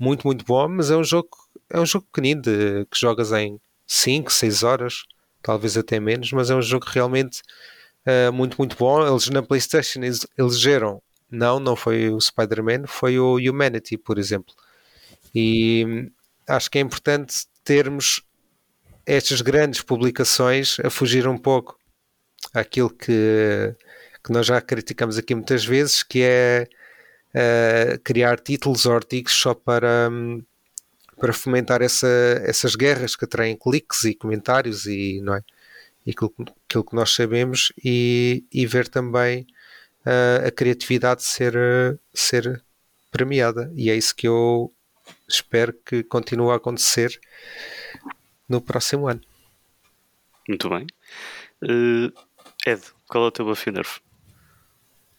muito, muito bom, mas é um jogo, é um jogo pequenino de, que jogas em 5, 6 horas, talvez até menos, mas é um jogo realmente uh, muito, muito bom. Eles na PlayStation elegeram, não, não foi o Spider-Man, foi o Humanity, por exemplo. E acho que é importante termos estas grandes publicações a fugir um pouco àquilo que, que nós já criticamos aqui muitas vezes, que é uh, criar títulos ou artigos só para, um, para fomentar essa, essas guerras que atraem cliques e comentários e, não é? e aquilo, aquilo que nós sabemos e, e ver também uh, a criatividade ser, ser premiada. E é isso que eu espero que continue a acontecer no próximo ano. Muito bem. Uh, Ed, qual é o teu buff?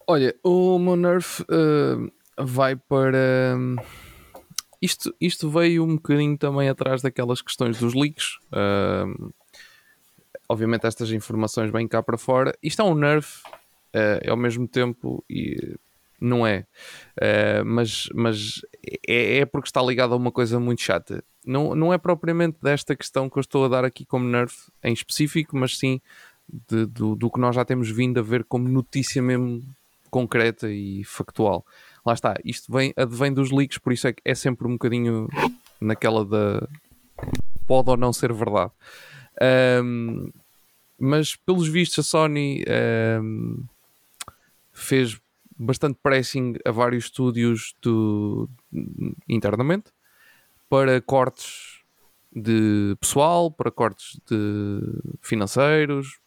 Olha, o meu nerf vai para. Um isto, isto veio um bocadinho também atrás daquelas questões dos leaks. Uh, obviamente, estas informações vêm cá para fora. Isto é um nerf, uh, ao mesmo tempo, e não é. Uh, mas mas é, é, porque está ligado a uma coisa muito chata. Não, não é propriamente desta questão que eu estou a dar aqui como nerf em específico, mas sim de, do, do que nós já temos vindo a ver como notícia mesmo concreta e factual lá está, isto vem, advém dos leaks, por isso é que é sempre um bocadinho naquela da pode ou não ser verdade. Um, mas pelos vistos a Sony um, fez bastante pressing a vários estúdios do, internamente para cortes de pessoal, para cortes de financeiros,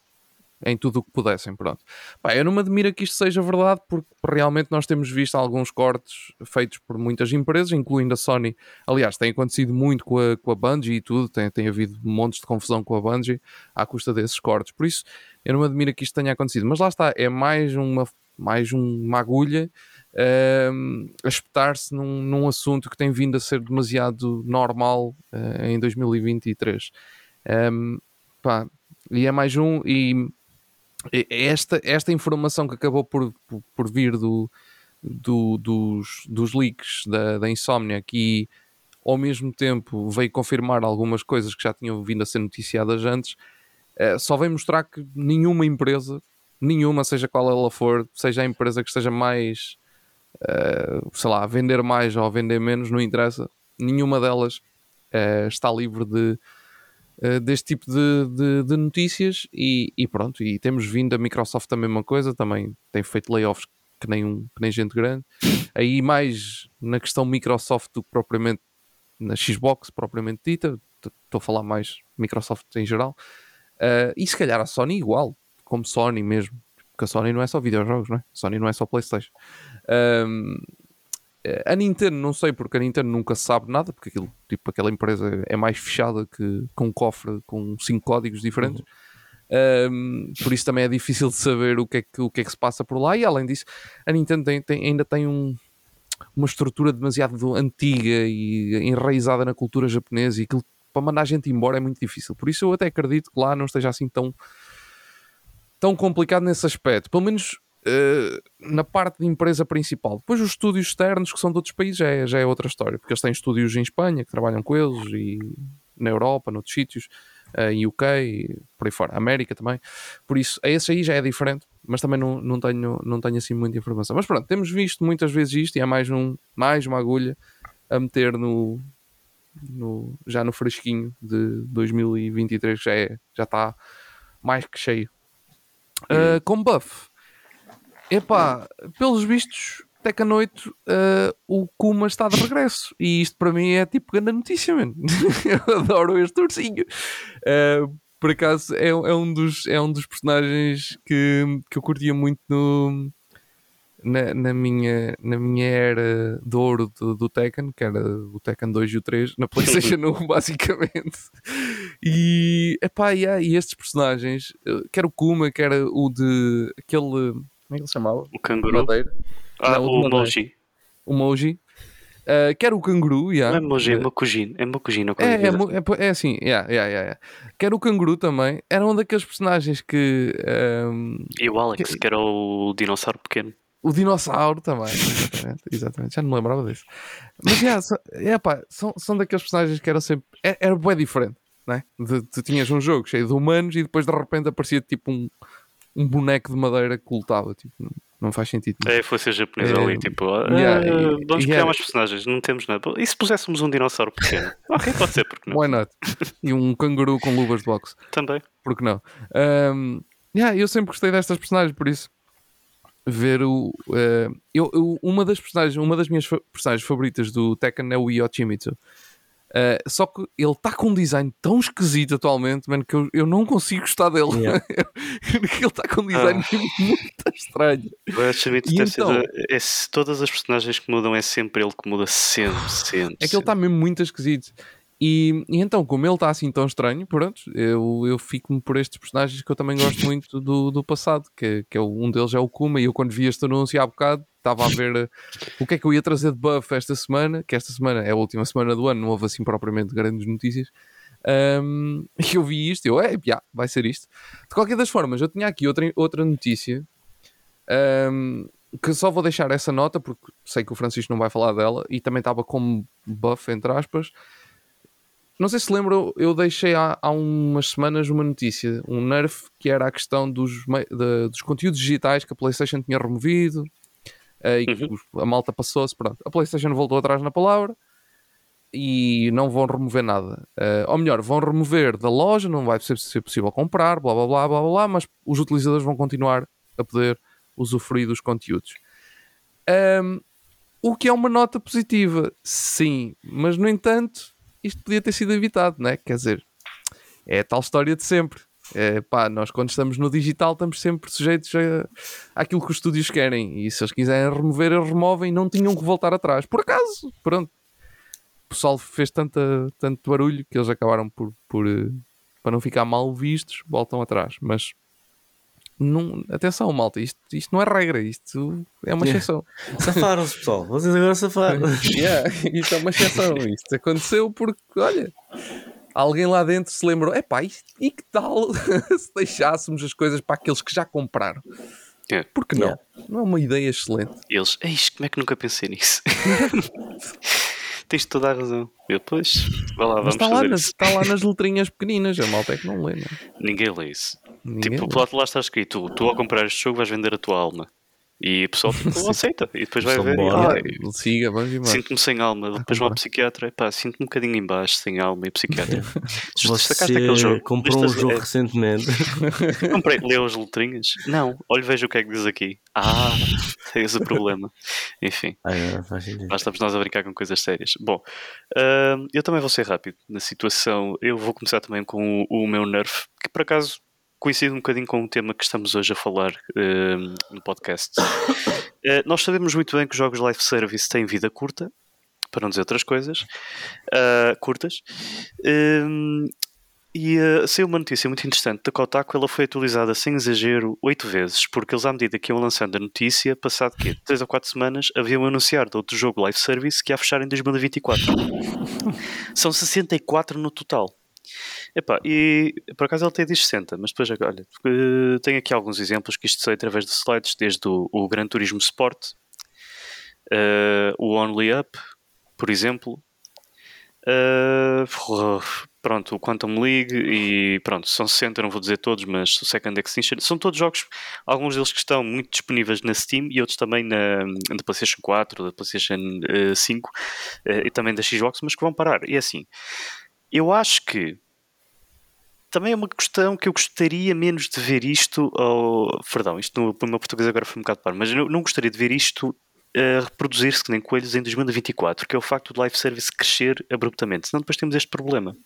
em tudo o que pudessem, pronto. Pá, eu não me admiro que isto seja verdade, porque realmente nós temos visto alguns cortes feitos por muitas empresas, incluindo a Sony. Aliás, tem acontecido muito com a, com a Bungie e tudo, tem, tem havido montes de confusão com a Bungie à custa desses cortes. Por isso, eu não me admiro que isto tenha acontecido. Mas lá está, é mais uma, mais uma agulha uh, a espetar-se num, num, assunto que tem vindo a ser demasiado normal uh, em 2023. Um, pá, e é mais um, e esta, esta informação que acabou por, por, vir do, do, dos, dos leaks da, da Insomnia, que ao mesmo tempo veio confirmar algumas coisas que já tinham vindo a ser noticiadas antes, uh, só vem mostrar que nenhuma empresa, nenhuma, seja qual ela for, seja a empresa que esteja mais, uh, sei lá, a vender mais ou a vender menos, não interessa, nenhuma delas uh, está livre de uh, deste tipo de, de, de notícias e, e, pronto, e temos vindo a Microsoft a mesma coisa, também tem feito layoffs que nem, um, que nem gente grande. Aí mais na questão Microsoft do que propriamente na Xbox propriamente dita, estou a falar mais Microsoft em geral, uh, e se calhar a Sony igual, como Sony mesmo, porque a Sony não é só videojogos, não é? A Sony não é só Playstation. Um, a Nintendo não sei porque a Nintendo nunca sabe nada, porque aquilo, tipo, aquela empresa é mais fechada que com um cofre com cinco códigos diferentes. Uhum. Um, por isso também é difícil de saber o que é que, o que, é que se passa por lá. E além disso, a Nintendo tem, tem, ainda tem um, uma estrutura demasiado antiga e enraizada na cultura japonesa e aquilo para mandar a gente embora é muito difícil. Por isso eu até acredito que lá não esteja assim tão, tão complicado nesse aspecto. Pelo menos Uh, na parte de empresa principal. Depois os estúdios externos que são de outros países já é, já é outra história, porque eles têm estúdios em Espanha que trabalham com eles e na Europa, noutros sítios, uh, em UK, e por aí fora, América também. Por isso, a esse aí já é diferente, mas também não, não, tenho, não tenho assim muita informação. Mas pronto, temos visto muitas vezes isto e é mais, um, mais uma agulha a meter no, no, já no fresquinho de 2023, já, é, já está mais que cheio. Uh, com buff, Epá, pelos vistos, à noite uh, o Kuma está de regresso. E isto para mim é tipo grande notícia, mano. Eu adoro este ursinho. Uh, por acaso é, é, um dos, é um dos personagens que, que eu curtia muito no, na, na, minha, na minha era de ouro do, do Tekken, que era o Tekken 2 e o 3, na PlayStation 1, basicamente. E, epá, yeah, e estes personagens, eh, quer o Kuma, quer o de aquele como é que ele se chamava? O canguru. Madeira. Ah, Não, o. Moji. emoji. Uh, quer o canguru, yeah. Não é emoji, é Mokujin. É Mokujin, é, é, é, é assim, yeah, yeah, yeah, quer o canguru também. Era um daqueles personagens que. Um, e o Alex, que, que era o dinossauro pequeno. O dinossauro também, exatamente, exatamente. já não me lembrava disso. Mas yeah, são, é, pá, são, são daqueles personagens que eram sempre. Era, era bem diferente, né? De, tu tinhas um jogo cheio de humanos e depois de repente aparecia tipo um, um boneco de madeira que lutava. Tipo, não, não faz sentido. É, foi ser japonês é, ali, tipo, ah, yeah, vamos criar yeah. mais personagens, não temos nada. E se puséssemos um dinossauro pequeno? ok, pode ser, porque não? Why not? E um canguru com luvas de boxe. Também. Porque não? Um, yeah, eu sempre gostei destas personagens, por isso ver o. Uh, eu, eu, uma das personagens, uma das minhas personagens favoritas do Tekken é o Yoshimitsu. Uh, só que ele está com um design tão esquisito atualmente, mano, que eu, eu não consigo gostar dele. Yeah. ele está com um design ah. muito estranho. Deve então, ser. É, todas as personagens que mudam é sempre ele que muda sempre, sempre. É que ele está mesmo muito esquisito. E, e, então, como ele está assim tão estranho, pronto, eu, eu fico-me por estes personagens que eu também gosto muito do, do passado, que, que é um deles é o Kuma, e eu quando vi este anúncio há bocado, estava a ver uh, o que é que eu ia trazer de buff esta semana, que esta semana é a última semana do ano, não houve assim propriamente grandes notícias. Um, eu vi isto, eu, é, já, vai ser isto. De qualquer das formas, eu tinha aqui outra, outra notícia um, que só vou deixar essa nota porque sei que o Francisco não vai falar dela e também estava como buff, entre aspas não sei se lembram, eu deixei há, há umas semanas uma notícia, um nerf que era a questão dos, de, dos conteúdos digitais que a PlayStation tinha removido uh, e que uhum. a malta passou-se. Pronto, a PlayStation voltou atrás na palavra e não vão remover nada. Uh, ou melhor, vão remover da loja, não vai ser, ser possível comprar, blá blá blá blá blá, mas os utilizadores vão continuar a poder usufruir dos conteúdos. Um, o que é uma nota positiva, sim, mas no entanto isto podia ter sido evitado, não é? Quer dizer, é a tal história de sempre. É, pá, nós quando estamos no digital estamos sempre sujeitos a, àquilo que os estúdios querem e se eles quiserem remover, eles removem não tinham que voltar atrás. Por acaso, pronto. O pessoal fez tanta, tanto barulho que eles acabaram por, por eh, para não ficar mal vistos, voltam atrás. Mas não, atenção, malta, isto, isto não é regra, isto é uma exceção. Yeah. Safaram-se, pessoal, vocês agora safaram. yeah, isto é uma exceção. Isto aconteceu porque, olha, alguém lá dentro se lembrou: é pá, e que tal se deixássemos as coisas para aqueles que já compraram? É. Por que não? Yeah. Não é uma ideia excelente. Eles, eis, como é que nunca pensei nisso? Tens toda a razão. Eu, depois, vai lá, vamos está lá, nas, está lá nas letrinhas pequeninas, a malta é que não lê, não é? Ninguém lê isso. Ninguém tipo, lê. lá está escrito: tu, ao comprar este jogo vais vender a tua alma. E o pessoal tipo, aceita. E depois vai ver. Ah, siga, vamos embora. Sinto-me sem alma. Depois vou ao psiquiatra. Pá, sinto-me um bocadinho em baixo, sem alma e psiquiatra. Você jogo. comprou um jogo é... recentemente. Comprei. Leu as letrinhas? Não. Olha, veja o que é que diz aqui. Ah, é esse o problema. Enfim. Ah, é, Lá estamos nós a brincar com coisas sérias. Bom, uh, eu também vou ser rápido na situação. Eu vou começar também com o, o meu nerf, que por acaso coincide um bocadinho com o tema que estamos hoje a falar uh, no podcast. Uh, nós sabemos muito bem que os jogos live service têm vida curta, para não dizer outras coisas, uh, curtas. Ehm, e uh, saiu uma notícia muito interessante da Kotaku, ela foi atualizada sem exagero oito vezes, porque eles à medida que iam lançando a notícia, passado que três ou quatro semanas, haviam anunciado outro jogo live service que ia fechar em 2024. São 64 no total. Epá, e por acaso ele tem diz 60, mas depois, olha, uh, tenho aqui alguns exemplos que isto sei através de slides, desde o, o Gran Turismo Sport, uh, o Only Up, por exemplo, uh, pronto, o Quantum League e pronto, são 60, não vou dizer todos, mas o Second Extinction, são todos jogos, alguns deles que estão muito disponíveis na Steam e outros também na, na PlayStation 4, da PlayStation 5 e também da Xbox, mas que vão parar. E é assim, eu acho que também é uma questão que eu gostaria menos de ver isto. Ou, perdão, isto no, no meu português agora foi um bocado par, mas eu não gostaria de ver isto uh, reproduzir-se que nem coelhos em 2024, que é o facto do live service crescer abruptamente. Senão depois temos este problema.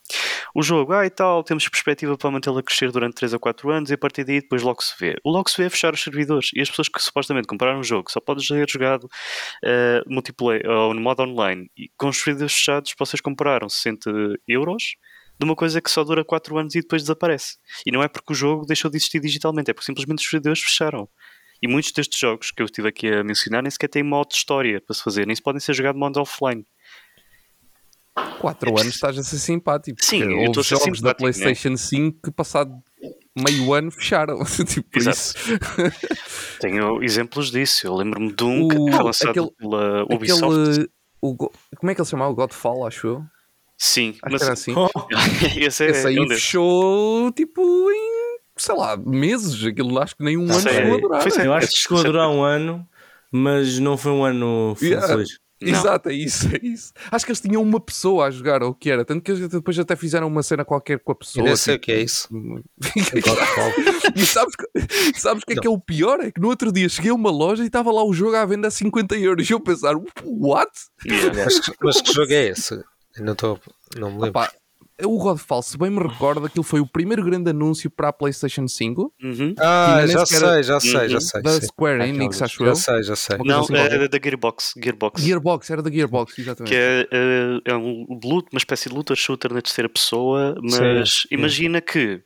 O jogo, ah e tal, temos perspectiva para mantê-lo a crescer durante 3 ou 4 anos e a partir daí depois logo se vê. O logo se vê é fechar os servidores e as pessoas que supostamente compraram um jogo só podem ser jogado uh, multiplayer ou no modo online e com os servidores fechados vocês compraram 60 euros de uma coisa que só dura 4 anos e depois desaparece. E não é porque o jogo deixou de existir digitalmente, é porque simplesmente os servidores fecharam. E muitos destes jogos que eu estive aqui a mencionar nem sequer têm modo de história para se fazer, nem se podem ser jogados de modo offline. 4 anos estás a ser simpático. Sim, eu houve jogos da né? PlayStation 5 que passado meio ano fecharam. tipo, isso. Tenho exemplos disso. Eu lembro-me de um que O- foi lançado aquele- pela Ubisoft. Aquele. O, como é que ele se chamava? O Godfall, acho eu. Sim, Acho mas que era assim. Oh, esse é Esse aí um desses. fechou tipo em sei lá, meses. Aquilo acho que nem um Não ano chegou a durar. Foi sem- eu acho que chegou a durar um ano, mas não foi um ano Yeah. feliz. Não. Exato, é isso, é isso. Acho que eles tinham uma pessoa a jogar, ou o que era. Tanto que eles depois até fizeram uma cena qualquer com a Eu pessoa. nem sei o tipo, que é isso. E sabes, sabes o que é que é o pior? É que no outro dia cheguei a uma loja e estava lá o jogo à venda a 50 euros. E eu pensar, what? Yeah. Mas, mas que jogo é esse? Eu não, tô, não me lembro. Pá, o Godfall, se bem me recordo, aquilo foi o primeiro grande anúncio para a PlayStation 5 Uhum. ah, já sei, já sei, já Uhum. sei. da sim. Square Enix, acho Já eu. sei, já sei. Uma coisa Não, assim é da Gearbox. Gearbox. Gearbox, era da Gearbox, exatamente. Que é, é, é um loot, uma espécie de looter shooter na terceira pessoa, mas imagina que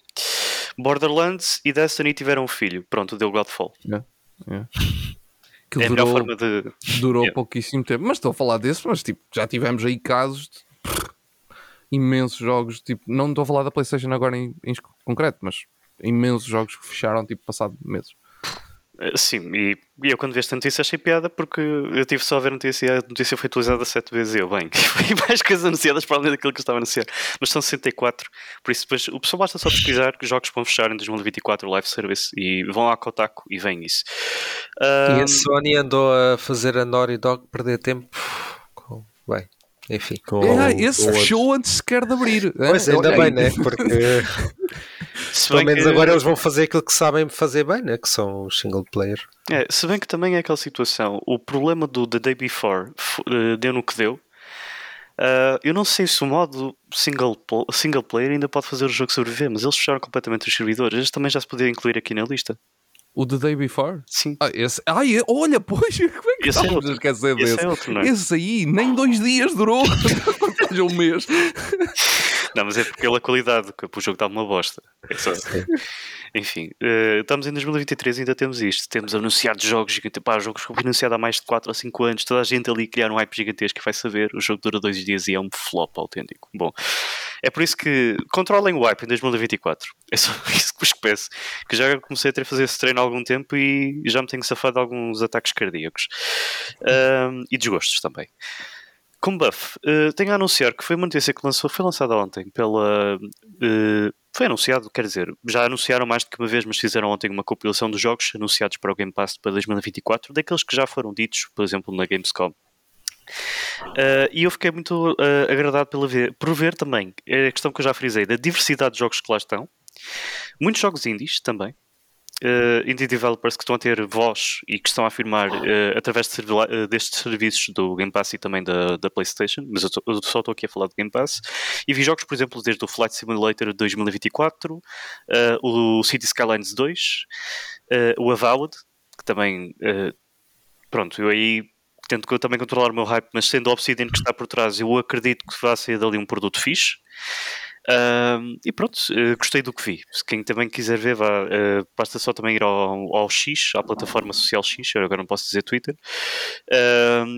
Borderlands e Destiny tiveram um filho. Pronto, deu Godfall. Aquilo É a melhor durou, forma de. durou Yeah. pouquíssimo tempo. Mas estou a falar desse, mas tipo, já tivemos aí casos de imensos jogos. Tipo, não estou a falar da PlayStation agora em, em concreto, mas imensos jogos que fecharam tipo passado meses. Eh, Sim, e, e eu quando vi esta notícia achei piada porque eu tive só a ver a notícia e a notícia foi atualizada sete vezes e eu, bem, foi mais coisas anunciadas para além daquilo que eu estava a anunciar. Mas são 64, por isso depois o pessoal basta só pesquisar que jogos vão fechar em 2024 live service e vão à Kotaku e vem isso. E Ah, a Sony andou a fazer a Naughty Dog perder tempo. com- Bem, enfim. Com É, esse o outro. fechou antes sequer de abrir. Pois, É, ainda olha bem, aí. né? Porque se pelo menos que- agora eles vão fazer aquilo que sabem fazer bem, né? Que são os single player. É, se bem que também é aquela situação, o problema do The Day Before eh, deu no que deu. Ah, eu não sei se o modo single, single player ainda pode fazer o jogo sobreviver, mas eles fecharam completamente os servidores. Este também já se podia incluir aqui na lista. O The Day Before? Sim. Ah, esse. Ai, olha, pois, como é Esse é outro. a esquecer Esse desse? é outro, não é? Esse aí, nem dois dias durou. Seja um mês. Não, mas é porque pela qualidade, que o jogo está uma bosta. É só- Enfim, eh, estamos em 2023 e ainda temos isto. Temos anunciados jogos gigantes. Pá, jogos que foram anunciados há mais de 4 ou 5 anos. Toda a gente ali criar um hype gigantesco que vai saber. O jogo dura dois dias e é um flop autêntico. Bom, é por isso que controlem o hype em 2024. É só isso que vos peço. Que já comecei a ter a fazer esse treino há algum tempo e já me tenho safado de alguns ataques cardíacos. E desgostos também. Com buff, eh, tenho a anunciar que foi uma notícia que lançou, foi lançada ontem pela. eh, foi anunciado, quer dizer, já anunciaram mais do que uma vez, mas fizeram ontem uma compilação dos jogos anunciados para o Game Pass para 2024, daqueles que já foram ditos, por exemplo, na Gamescom. Eh, e eu fiquei muito eh, agradado pela ver, por ver também é a questão que eu já frisei da diversidade de jogos que lá estão. Muitos jogos indies também, eh, indie developers que estão a ter voz e que estão a afirmar eh, através de eh, destes serviços do Game Pass e também da, da PlayStation, mas eu, tô- eu só estou aqui a falar do Game Pass. E vi jogos, por exemplo, desde o Flight Simulator 2024, eh, o City Skylines 2, eh, o Avowed, que também, pronto, eu aí tento eu também controlar o meu hype, mas sendo a Obsidian que está por trás, eu acredito que vai sair dali um produto fixe. E pronto, eh, gostei do que vi. Se quem também quiser ver, vá, eh, basta só também ir ao, ao X, à plataforma social X, eu agora não posso dizer Twitter,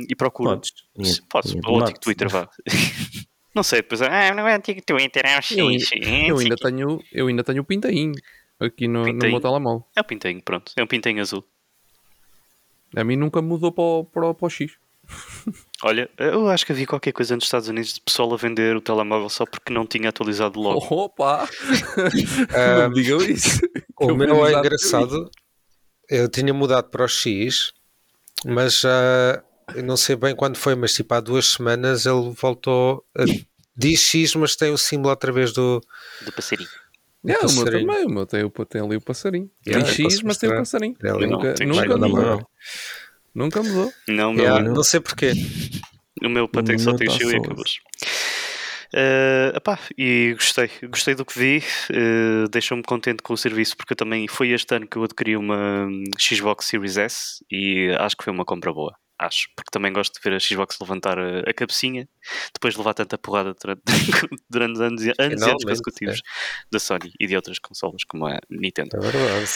e procura. Podes. Se- Posso, Tinha- ao antigo. Twitter, vá. não sei, depois, ah, não é antigo Twitter, é o X. Eu, eu ainda tenho, eu ainda tenho o pintainho aqui no, no Pintainho? meu telemóvel. É o pintinho, pronto, é um pintinho azul. A mim nunca mudou para o, para o, para o X. Olha, eu acho que havia qualquer coisa nos Estados Unidos de pessoal a vender o telemóvel só porque não tinha atualizado logo. Opa! Não me digam isso. O Eu meu é engraçado. Eu tinha mudado para o X, mas eu não sei bem quando foi, mas tipo há duas semanas ele voltou. a- diz X, mas tem o símbolo através do. Do passarinho. É, o meu também, o meu tem, o- tem ali o passarinho. Yeah, Tem X, mas tem o passarinho. Ali. Não, Nunca, tem nunca Nunca mudou. Não, meu, Yeah, não. sei porquê. o meu patente só tem tá X e acabou. Uh, epá, e gostei, gostei do que vi, uh, deixou-me contente com o serviço porque eu também foi este ano que eu adquiri uma Xbox Series S e acho que foi uma compra boa. Acho, porque também gosto de ver a Xbox levantar a, a cabecinha depois de levar tanta porrada durante, durante anos, e anos, e anos consecutivos da Sony e de outras consolas como a Nintendo. É verdade.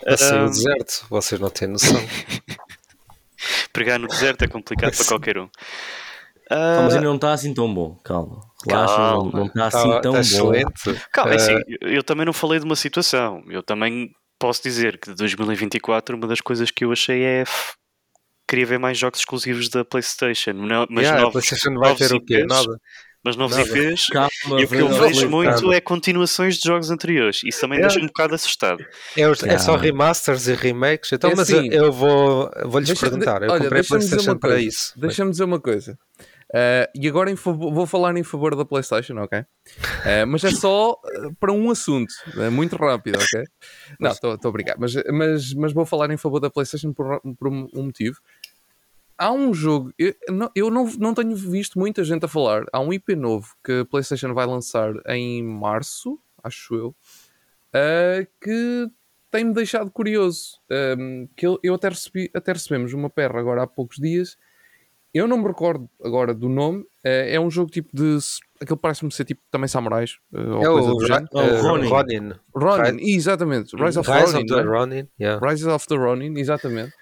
O Ah, deserto, vocês não têm noção. Pregar no deserto é complicado para qualquer um. Calma, Ah, mas ainda não está assim tão bom. Calma. Relaxa, não- Calma. não está assim Tá- tão tá bom. excelente. Calma, é Ah, assim, eu- eu também não falei de uma situação. Eu também posso dizer que de 2024 uma das coisas que eu achei é f- queria ver mais jogos exclusivos da PlayStation, não- mas yeah, a novos, PlayStation vai ter o quê? Nada. Mas novos Nada. IPs. Calma, E o que eu vejo muito calma. é continuações de jogos anteriores. Isso também É. deixa-me um bocado assustado. É, é só remasters e remakes. Então, É mas assim, eu, eu vou, vou-lhes Deixa- perguntar. Eu olha, comprei a deixa-me dizer PlayStation uma para coisa. isso. Deixa-me dizer uma coisa. Uh, e agora em favor- vou falar em favor da PlayStation, ok? Uh, mas é só uh, para um assunto, é muito rápido, ok? Não, estou a brincar, mas, mas, mas vou falar em favor da PlayStation por, por um motivo. Há um jogo, eu, não, eu não, não tenho visto muita gente a falar. Há um IP novo que a PlayStation vai lançar em março, acho eu, uh, que tem-me deixado curioso. Um, que eu, eu até, recebi, até recebemos uma perra agora há poucos dias eu não me recordo agora do nome. eh, é um jogo tipo de. Aquele parece-me ser tipo também samurais. eh, ou É coisa o do género. Eh, Ronin. Ronin. Ronin, exatamente. Rise of Rise Ronin. of the não é? Ronin. yeah. Rise of the Ronin, exatamente.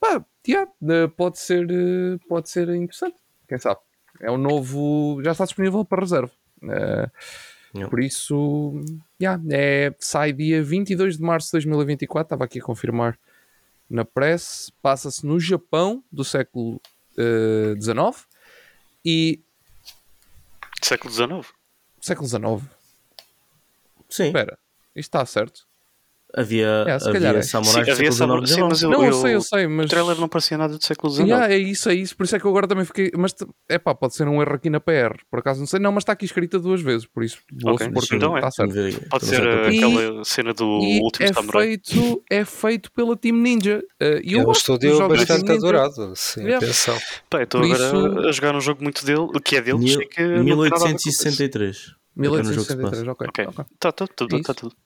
Pá, yeah, eh, pode, ser, eh, pode ser interessante. Quem sabe? É um novo. Já está disponível para reserva. Yeah. Por isso, yeah, é, sai dia 22 de março de 2024. Estava aqui a confirmar na press. Passa-se no Japão do século XIX e Século XIX. século XIX. Sim, Espera, isto está certo? Havia, É, se havia é. samurais Sim, do havia século samurai- XIX. sim, mas eu- Não, eu sei, eu sei, O mas. trailer não parecia nada do século XIX. Yeah, é isso, é isso. Por isso é que eu agora também fiquei. Mas é pá, pode ser um erro aqui na PR. Por acaso não sei, não, mas está aqui escrita duas vezes. Por isso vou Ok, supor que então é. está certo. Ver aqui. Pode ser já estou uh, a E- aquela cena do E último é samurai. feito, é feito pela Team Ninja. Uh, e eu É um estúdio bastante adorado. Sim, Yeah. atenção. Pá, eu estou agora isso- a jogar um jogo muito dele, o que é Mil- e que isso. 1863. É no jogo que se 1863, ok. Ok, ok. está tudo, tudo, É está isso. tudo.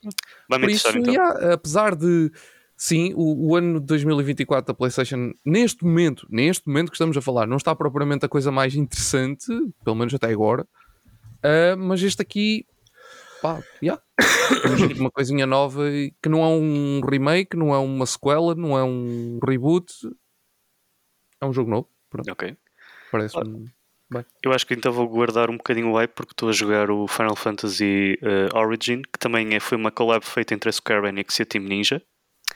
Vai-me Por isso, interessar então. yeah, apesar de sim, o, o ano de 2024 da PlayStation, neste momento, neste momento que estamos a falar, não está propriamente a coisa mais interessante, pelo menos até agora. Ah, mas este aqui, pá, yeah, uma coisinha nova que não é um remake, não é uma sequela, não é um reboot, é um jogo novo. Pronto, Ok. parece-me. Eu acho que então vou guardar um bocadinho o hype porque estou a jogar o Final Fantasy uh, Origin, que também é, foi uma collab feita entre a Square Enix e a Team Ninja.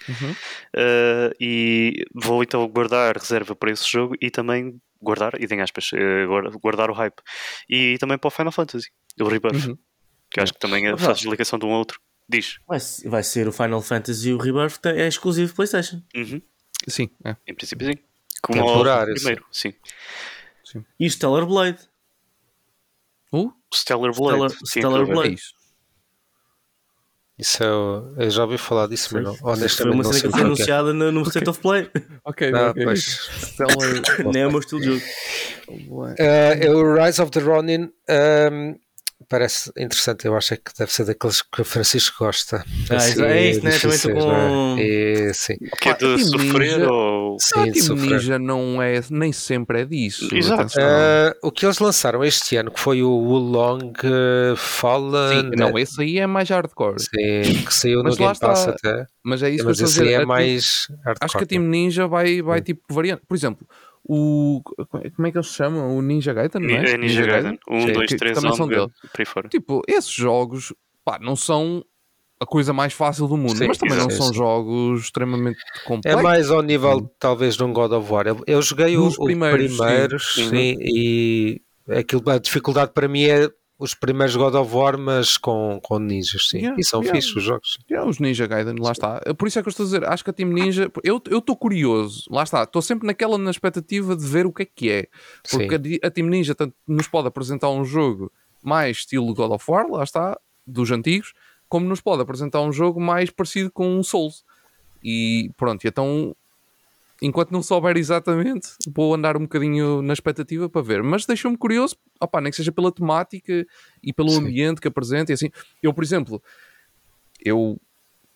Uhum. Uh, e vou então guardar reserva para esse jogo e também guardar, e tem aspas, uh, guarda- guardar o hype. E também para o Final Fantasy, o Rebirth, Uhum. que acho que também é, Verdade. faz ligação de um ao outro. Diz. Vai, vai ser o Final Fantasy e o Rebirth é exclusivo PlayStation. Uhum. Sim, é. Em princípio, sim. Como Temporário, primeiro, sim. E Stellar Blade. Uh, Stellar Blade. Stellar- sim, Stellar ver. é Blade. isso. Isso é o- eu já ouvi falar disso, mas não, Foi honestamente uma não cena que foi o que é. anunciada no, no State of Play. Ok, Ah, ok. pois. Stellar- Nem é o meu estilo de jogo. Eh, o Rise of the Ronin ehm, parece interessante. Eu acho é que deve ser daqueles que o Francisco gosta. Ah, Assim, é isso, né? Também estou com- não é? E, sim, Que é Pá, de Team sofrer Ninja- ou. Ah, sim, de Team sofrer. Ninja não é, nem sempre é disso. Exato. Eh, o que eles lançaram este ano, que foi o Wulong eh, Fallen, Sim, não, esse aí é mais hardcore. sim, que saiu Mas no Game Pass está, até. Mas é isso que eu Mas estou a esse aí dizer. é A Team- mais hardcore. Acho que a Team Ninja vai, vai tipo variando. Por exemplo, o. Como é que eles chamam? O Ninja Gaiden, não é? É Ninja Gaiden. Um, Sim, dois, que três, também são Omega, dele. por aí fora. Tipo, esses jogos pá, não são a coisa mais fácil do mundo, Sim, mas também não exato. são jogos extremamente É complexos. mais ao nível, talvez, de um God of War. Eu, eu joguei o- Nos o primeiros, primeiros, sim. sim, e aquilo, a dificuldade para mim é os primeiros God of War, mas com, com ninjas, sim. Yeah, e são yeah. fixos os jogos. É, os Ninja Gaiden, lá está. Por isso é que eu estou a dizer, acho que a Team Ninja, eu estou curioso, lá está, estou sempre naquela na expectativa de ver o que é que é. Porque Sim. a, a Team Ninja tanto nos pode apresentar um jogo mais estilo God of War, lá está, dos antigos, como nos pode apresentar um jogo mais parecido com um Souls. E pronto, então, enquanto não souber exatamente, vou andar um bocadinho na expectativa para ver. Mas deixou-me curioso, opá, nem que seja pela temática e pelo Sim. ambiente que apresenta. E assim, eu, por exemplo, eu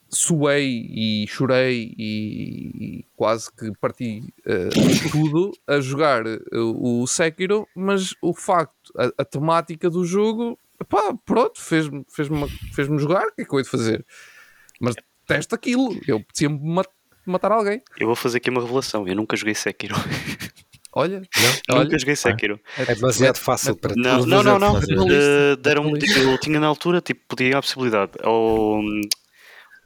suei e chorei e, quase que parti eh, tudo a jogar eh, o Sekiro, mas o facto, a, a temática do jogo, pá, pronto, fez-me fez -me, fez -me jogar, o que é que eu hei de fazer? Mas detesto aquilo. Eu apetecia-me ma- matar alguém. Eu vou fazer aqui uma revelação. Eu nunca joguei Sekiro. Olha, olha, nunca joguei Sekiro. É demasiado fácil para ti. Não, não, fazer- não. não. deram eu tinha na altura, tipo, podia a possibilidade. Ou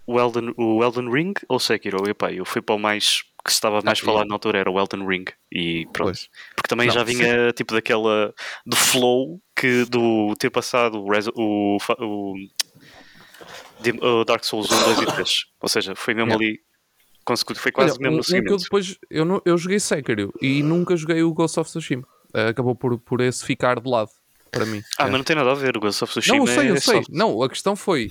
o Elden, o Elden Ring ou Sekiro. E, pá, eu fui para o mais que se estava mais Ah, falado na altura era o Elden Ring. E pronto. Pois. Porque também Não, já vinha tipo daquela do flow que do ter passado o, o, o, Dark Souls 1, 2 e 3. Ou seja, foi mesmo Yeah. ali consecu- foi quase Olha, mesmo um, no um que eu seguimento. depois eu, não, eu joguei Sekiro e nunca joguei o Ghost of Tsushima. Eh, acabou por, por esse ficar de lado para mim. Ah, É. mas não tem nada a ver, o Ghost of Tsushima não, eu sei, eu é sei. só- Não, a questão foi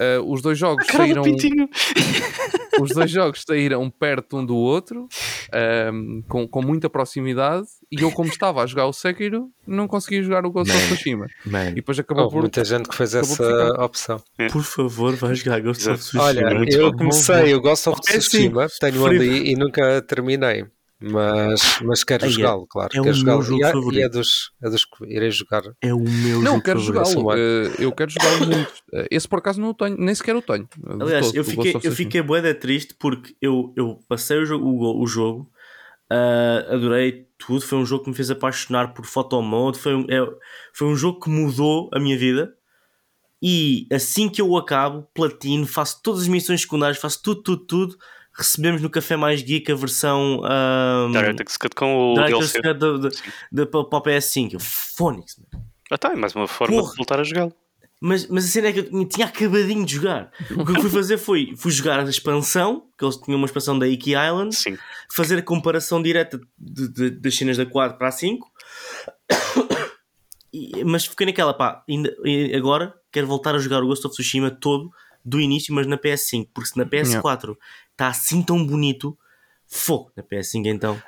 eh, os dois jogos Cara do saíram. pintinho. os dois jogos saíram perto um do outro, ehm, com, com muita proximidade, e eu, como estava a jogar o Sekiro, não conseguia jogar o Ghost of Man. Tsushima. E depois acabou Houve por. muita gente que fez essa opção. por favor, vai jogar Ghost of. Tsushima. Olha, Muito eu bom. comecei o Ghost of É Tsushima, sim, tenho ali e nunca terminei. Mas, mas quero Ai, é- jogá-lo, claro. é o quero meu jogá-lo. jogo E, é- e favorito. é, dos, é dos que irei jogar. É o meu Não, jogo quero favorito. jogá-lo. Eh, eu quero jogá-lo muito. Eh, esse por acaso não o tenho, nem sequer o tenho. eh, Aliás, todo, eu o fiquei, eu fiquei bué da triste porque eu, eu passei o jogo, o, o jogo ah, adorei tudo, foi um jogo que me fez apaixonar por photomode, foi um, é- foi um jogo que mudou a minha vida e assim que eu acabo, platino, faço todas as missões secundárias, faço tudo, tudo, tudo, recebemos no Café Mais Geek a versão ah, Director's Cut com o Director's DLC. Cut da- o PS5. Eu, Phonics, mano. Ah, tá, é mais uma forma Porra. de voltar a jogá-lo. Mas, mas a cena é que eu tinha acabadinho de jogar. O que eu fui fazer foi fui jogar a expansão, que eles tinham uma expansão da Iki Island, Sim. fazer a comparação direta de- de- das cenas da 4 para a 5. E- mas fiquei naquela, pá, ainda, agora quero voltar a jogar o Ghost of Tsushima todo do início, mas na PS5, porque se na PS4 está assim tão bonito, fogo na PS5 então.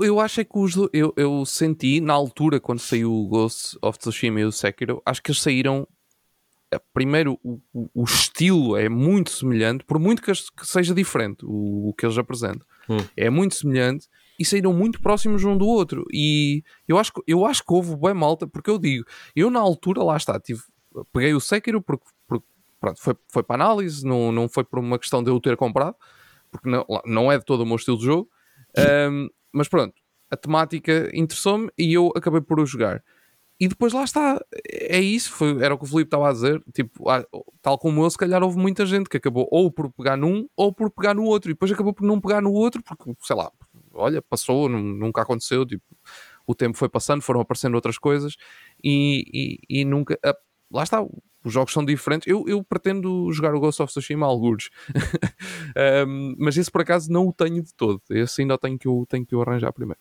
Eu acho é que os, eu, eu senti na altura quando saiu o Ghost of Tsushima e o Sekiro, acho que eles saíram. eh, Primeiro, o, o- estilo é muito semelhante, por muito que, seja diferente o, o que eles apresentam, Hum. é muito semelhante e saíram muito próximos um do outro. E eu acho, que- eu acho que houve bem malta, porque eu digo, eu na altura, lá está, tive, peguei o Sekiro porque, porque, pronto, foi, foi para análise, não, não foi por uma questão de eu ter comprado, porque não, não é de todo o meu estilo de jogo. Um, mas pronto, a temática interessou-me e eu acabei por o jogar. E depois lá está, é isso, foi, era o que o Filipe estava a dizer. Tipo, ah, tal como eu, se calhar houve muita gente que acabou ou por pegar num ou por pegar no outro, e depois acabou por não pegar no outro, porque sei lá, olha, passou, nu- nunca aconteceu. Tipo, o tempo foi passando, foram aparecendo outras coisas e, e, e nunca. ah, lá está, os jogos são diferentes. Eu, eu pretendo jogar o Ghost of Tsushima a algures, Um, mas esse por acaso não o tenho de todo. Esse ainda tenho que eu, tenho que eu arranjar primeiro.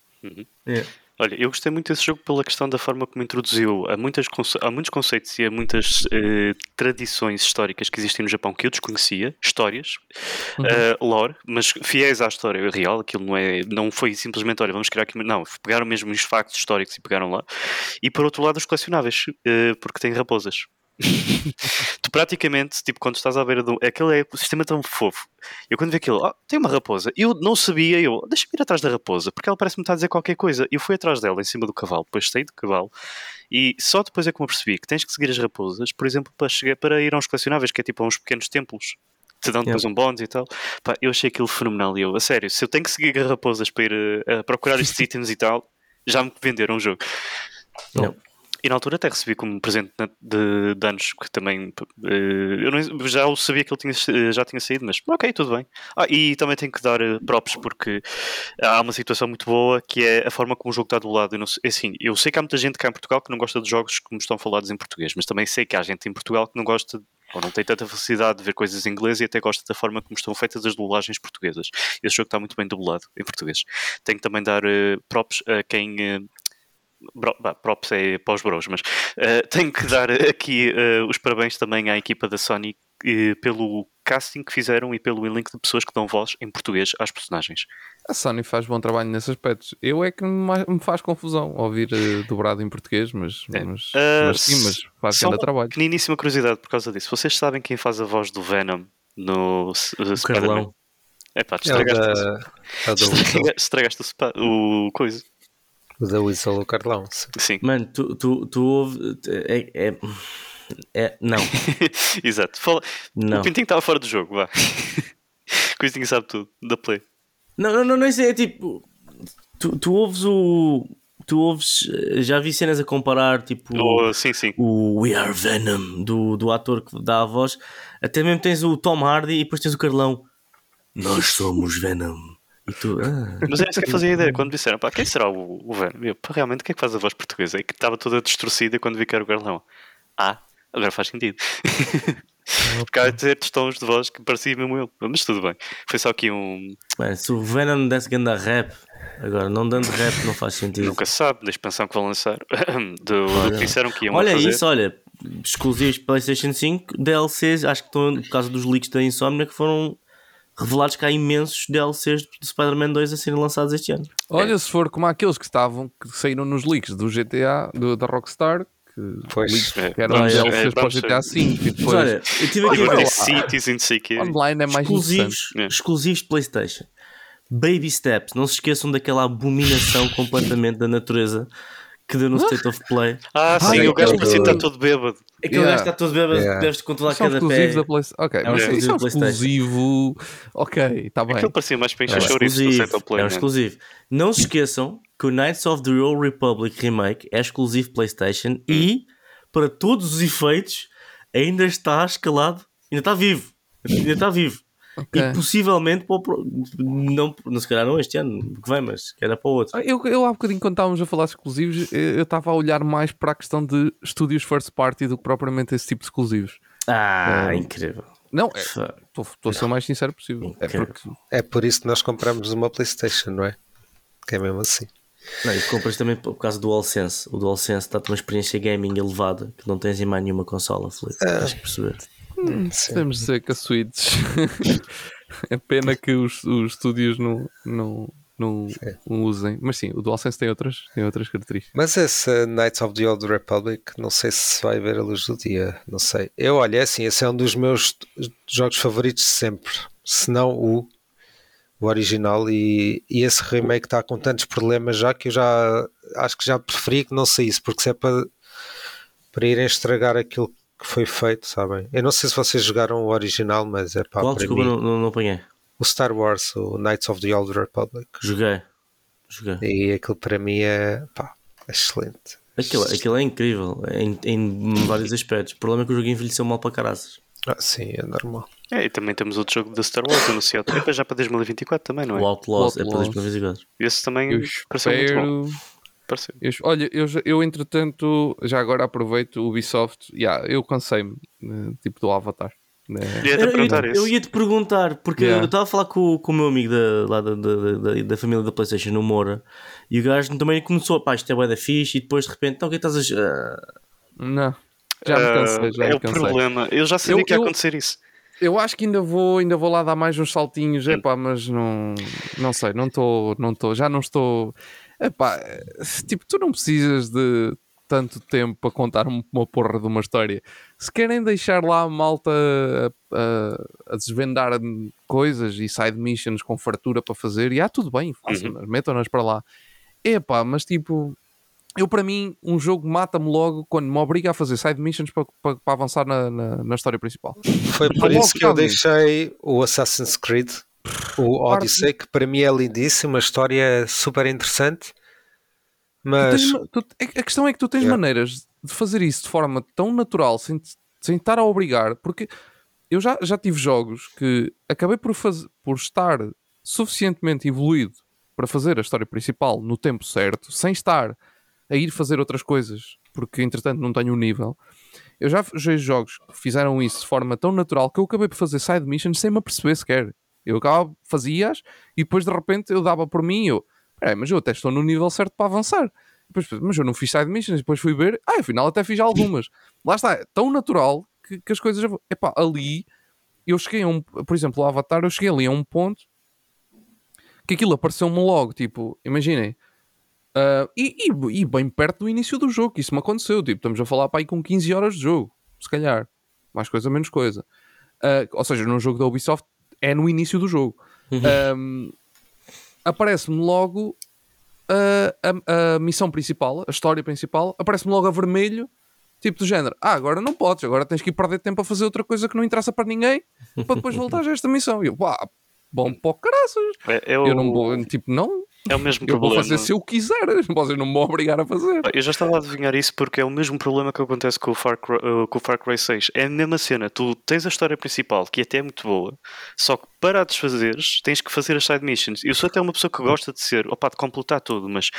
É. Olha, eu gostei muito desse jogo pela questão da forma como introduziu a, muitas conce- a muitos conceitos e a muitas eh, tradições históricas que existem no Japão que eu desconhecia, histórias, eh, lore, mas fiéis à história real. Aquilo não, é, não foi simplesmente, olha, vamos criar aqui. Não, pegaram mesmo os factos históricos e pegaram lá. E por outro lado, os colecionáveis, eh, porque têm raposas. Tu praticamente, tipo, quando estás à beira do. Aquele é um sistema tão fofo. Eu quando vi aquilo, ah, tem uma raposa. Eu não sabia, eu, deixa-me ir atrás da raposa, porque ela parece-me estar a dizer qualquer coisa. Eu fui atrás dela, em cima do cavalo, depois saí do cavalo, e só depois é que me apercebi que tens que seguir as raposas, por exemplo, para, chegar, para ir a uns colecionáveis, que é tipo a uns pequenos templos. Te dão depois um bónus e tal. Pá, eu achei aquilo fenomenal. E eu, a sério, se eu tenho que seguir as raposas para ir eh, a procurar estes itens e tal, já me venderam o jogo. Não. E na altura até recebi como presente de, de anos, que também eh, eu não- já sabia que ele tinha, eh, já tinha saído, mas ok, tudo bem. Ah, e também tenho que dar eh, props porque há uma situação muito boa que é a forma como o jogo está do lado. Eu, não é assim, eu sei que há muita gente cá em Portugal que não gosta de jogos como estão falados em português, mas também sei que há gente em Portugal que não gosta ou não tem tanta facilidade de ver coisas em inglês e até gosta da forma como estão feitas as dublagens portuguesas. Esse jogo está muito bem dublado em português. Tenho que também dar eh, props a quem. eh, Bro, bah, props é para os bros, mas eh, tenho que dar aqui eh, os parabéns também à equipa da Sony eh, pelo casting que fizeram e pelo elenco de pessoas que dão voz em português às personagens. A Sony faz bom trabalho nesses aspectos. Eu é que me faz confusão ouvir dobrado em português, mas, É. mas, mas sim, mas faz Só grande uma trabalho. pequeniníssima curiosidade por causa disso. Vocês sabem quem faz a voz do Venom no uh, Spider-Man? É pá, estragaste, é o da Weasel, estraga- estragaste o, o coisa. O da Weasel, o Carlão. sim. Mano, tu, tu, tu ouve. É, é- É, não, Exato. Fala... não. O Pintinho estava fora do jogo, vá. o Pintinho sabe tudo, da Play. Não, não, não, não isso é tipo. Tu, tu ouves o. Tu ouves. Já vi cenas a comparar, tipo. Oh, sim, sim. o We Are Venom do, do ator que dá a voz. Até mesmo tens o Tom Hardy e depois tens o Carlão. Nós somos Venom. Tu. ah. Mas era isso que eu fazia ideia quando disseram, pá, quem será o, o Venom? Eu, pá, realmente, o que é que faz a voz portuguesa? E que estava toda distorcida quando vi que era o Garlão. Ah, agora faz sentido. Porque há certos tons de voz que parecia mesmo ele. Mas tudo bem. Foi só aqui um. Bem, se o Venom desse ganda rap, agora não dando rap não faz sentido. Nunca sabe da expansão que vão lançar. Do, disseram que iam Olha fazer. isso, olha. Exclusivos PlayStation 5, DLCs, acho que estão por causa dos leaks da Insomnia que foram revelados que há imensos DLCs de Spider-Man 2 a serem lançados este ano. Olha, se for como aqueles que estavam, que saíram nos leaks do GTA, do, da Rockstar, que, Pois. leaks É, que eram vamos- DLCs é, para o GTA. V. E depois, olha, eu tive aqui ver sítios e não sei o quê. online é mais exclusivos, É. exclusivos de PlayStation. Baby Steps, não se esqueçam daquela abominação completamente da natureza que deu no State of Play. Ah, sim, o gajo parecia estar todo bêbado. Aquele Yeah. gajo está todo bêbado, Yeah. deves controlar São cada exclusivos pé. da PlayStation. Ok, É um mas exclusivo isso é um da PlayStation. exclusivo. Ok, está bem. Aquilo parecia mais para É encher um chouriço do Play. É um né? exclusivo. Não se esqueçam que o Knights of the Old Republic Remake é exclusivo PlayStation e, para todos os efeitos, ainda está escalado, ainda está vivo. Ainda está vivo. Ok. E possivelmente para o pro- não, não se calhar não este ano que vem, mas que era para o outro. Ah, Eu, eu há bocadinho, quando estávamos a falar de exclusivos, eu eu estava a olhar mais para a questão de estúdios first party do que propriamente esse tipo de exclusivos. Ah, É. incrível. Não, estou a ser o mais sincero possível. É porque É por isso que nós compramos uma PlayStation, não é? Que é mesmo assim. Não, e compras também por causa do DualSense. O DualSense dá-te uma experiência gaming elevada que não tens em mais nenhuma consola, Felipe. Tens que perceber. Sim. podemos dizer que a Switch é pena que os, os estúdios não, não, não, não usem. Mas sim, o DualSense tem outras, tem outras características. Mas esse Knights of the Old Republic, não sei se vai ver a luz do dia, não sei. Eu, olha, é assim, esse é um dos meus jogos favoritos de sempre, se não o, o original, e, e esse remake está com tantos problemas já que eu já acho que já preferi que não saísse, porque se é para, para irem estragar aquilo que foi feito, sabem? Eu não sei se vocês jogaram o original, mas é pá, Qual? para Desculpa, mim, não, não, não apanhei. o Star Wars, o Knights of the Old Republic, Joguei. Joguei. e aquilo para mim é pá, excelente. Aquilo, aquilo é incrível em, em vários aspectos. O problema é que o jogo envelheceu mal para caraças. Ah, sim, é normal. É, e também temos outro jogo da Star Wars anunciado. É para já para 2024 também, não é? O Outlaws O é para Outlaws. 2024. Esse também Eu pareceu muito bom. Eu, olha, eu, eu entretanto, já agora aproveito o Ubisoft. Yeah, eu cansei-me, eh, tipo do Avatar. né? Ia-te Eu, eu, eu ia te perguntar, porque Yeah. eu estava a falar com, com o meu amigo da, lá da, da, da, da família da PlayStation no Moura e o gajo também começou, pá, isto é da fixe, e depois de repente, então o que é que estás a. ah, Não, já me cansei, já Ah, é me o problema. Eu já sabia Eu- que ia eu- acontecer isso. Eu acho que ainda vou, ainda vou lá dar mais uns saltinhos, epá, mas não, não sei, não estou, não estou, já não estou. Epá, tipo, tu não precisas de tanto tempo para contar um- uma porra de uma história. Se querem deixar lá a malta a, a- a desvendar coisas e side missions com fartura para fazer, e ah, tudo bem, façam-nas, metam-nas para lá. Epá, mas tipo, eu para mim, um jogo mata-me logo quando me obriga a fazer side missions para, para, para avançar na, na, na história principal. Foi por isso que eu deixei o Assassin's Creed, o Odyssey, que para mim é lindíssimo, a história é super interessante, Tu mas tens ma- tu- a a questão é que tu tens Yeah. maneiras de fazer isso de forma tão natural, sem, sem estar a obrigar, porque eu já, já tive jogos que acabei por, faz, por estar suficientemente evoluído para fazer a história principal no tempo certo, sem estar a ir fazer outras coisas, porque entretanto não tenho o nível. Eu já joguei jogos que fizeram isso de forma tão natural que eu acabei por fazer side missions sem me aperceber sequer. Eu acabava, fazia-as e depois de repente eu dava por mim e eu, "Peraí, mas eu até estou no nível certo para avançar. Depois, mas eu não fiz side missions, depois fui ver, ah, afinal até fiz algumas. Lá está, é tão natural que, que as coisas. Epá, ali eu cheguei a um, por exemplo, o Avatar, eu cheguei ali a um ponto que aquilo apareceu-me logo, tipo, imaginem. ah, e, e- e bem perto do início do jogo, isso me aconteceu. Tipo, estamos a falar para aí com 15 horas de jogo, se calhar, mais coisa, menos coisa. Ah, ou seja, num jogo da Ubisoft é no início do jogo. Ahm, aparece-me logo a, a- a missão principal, a história principal, aparece-me logo a vermelho, Tipo do género, ah, agora não podes, agora tens que ir perder tempo a fazer outra coisa que não interessa para ninguém para depois voltar a esta missão. E eu, pá, bom para o caraças. É, o, Eu não vou, tipo, não, é o mesmo eu vou problema. fazer se eu quiser, vocês não me vão obrigar a fazer. Eu já estava a adivinhar isso porque é o mesmo problema que acontece com o, Far Cry, uh, com o Far Cry 6. É a mesma cena. Tu tens a história principal, que até é muito boa, só que para a desfazeres, tens que fazer as side missions. Eu sou até uma pessoa que gosta de ser, opa, de completar tudo, mas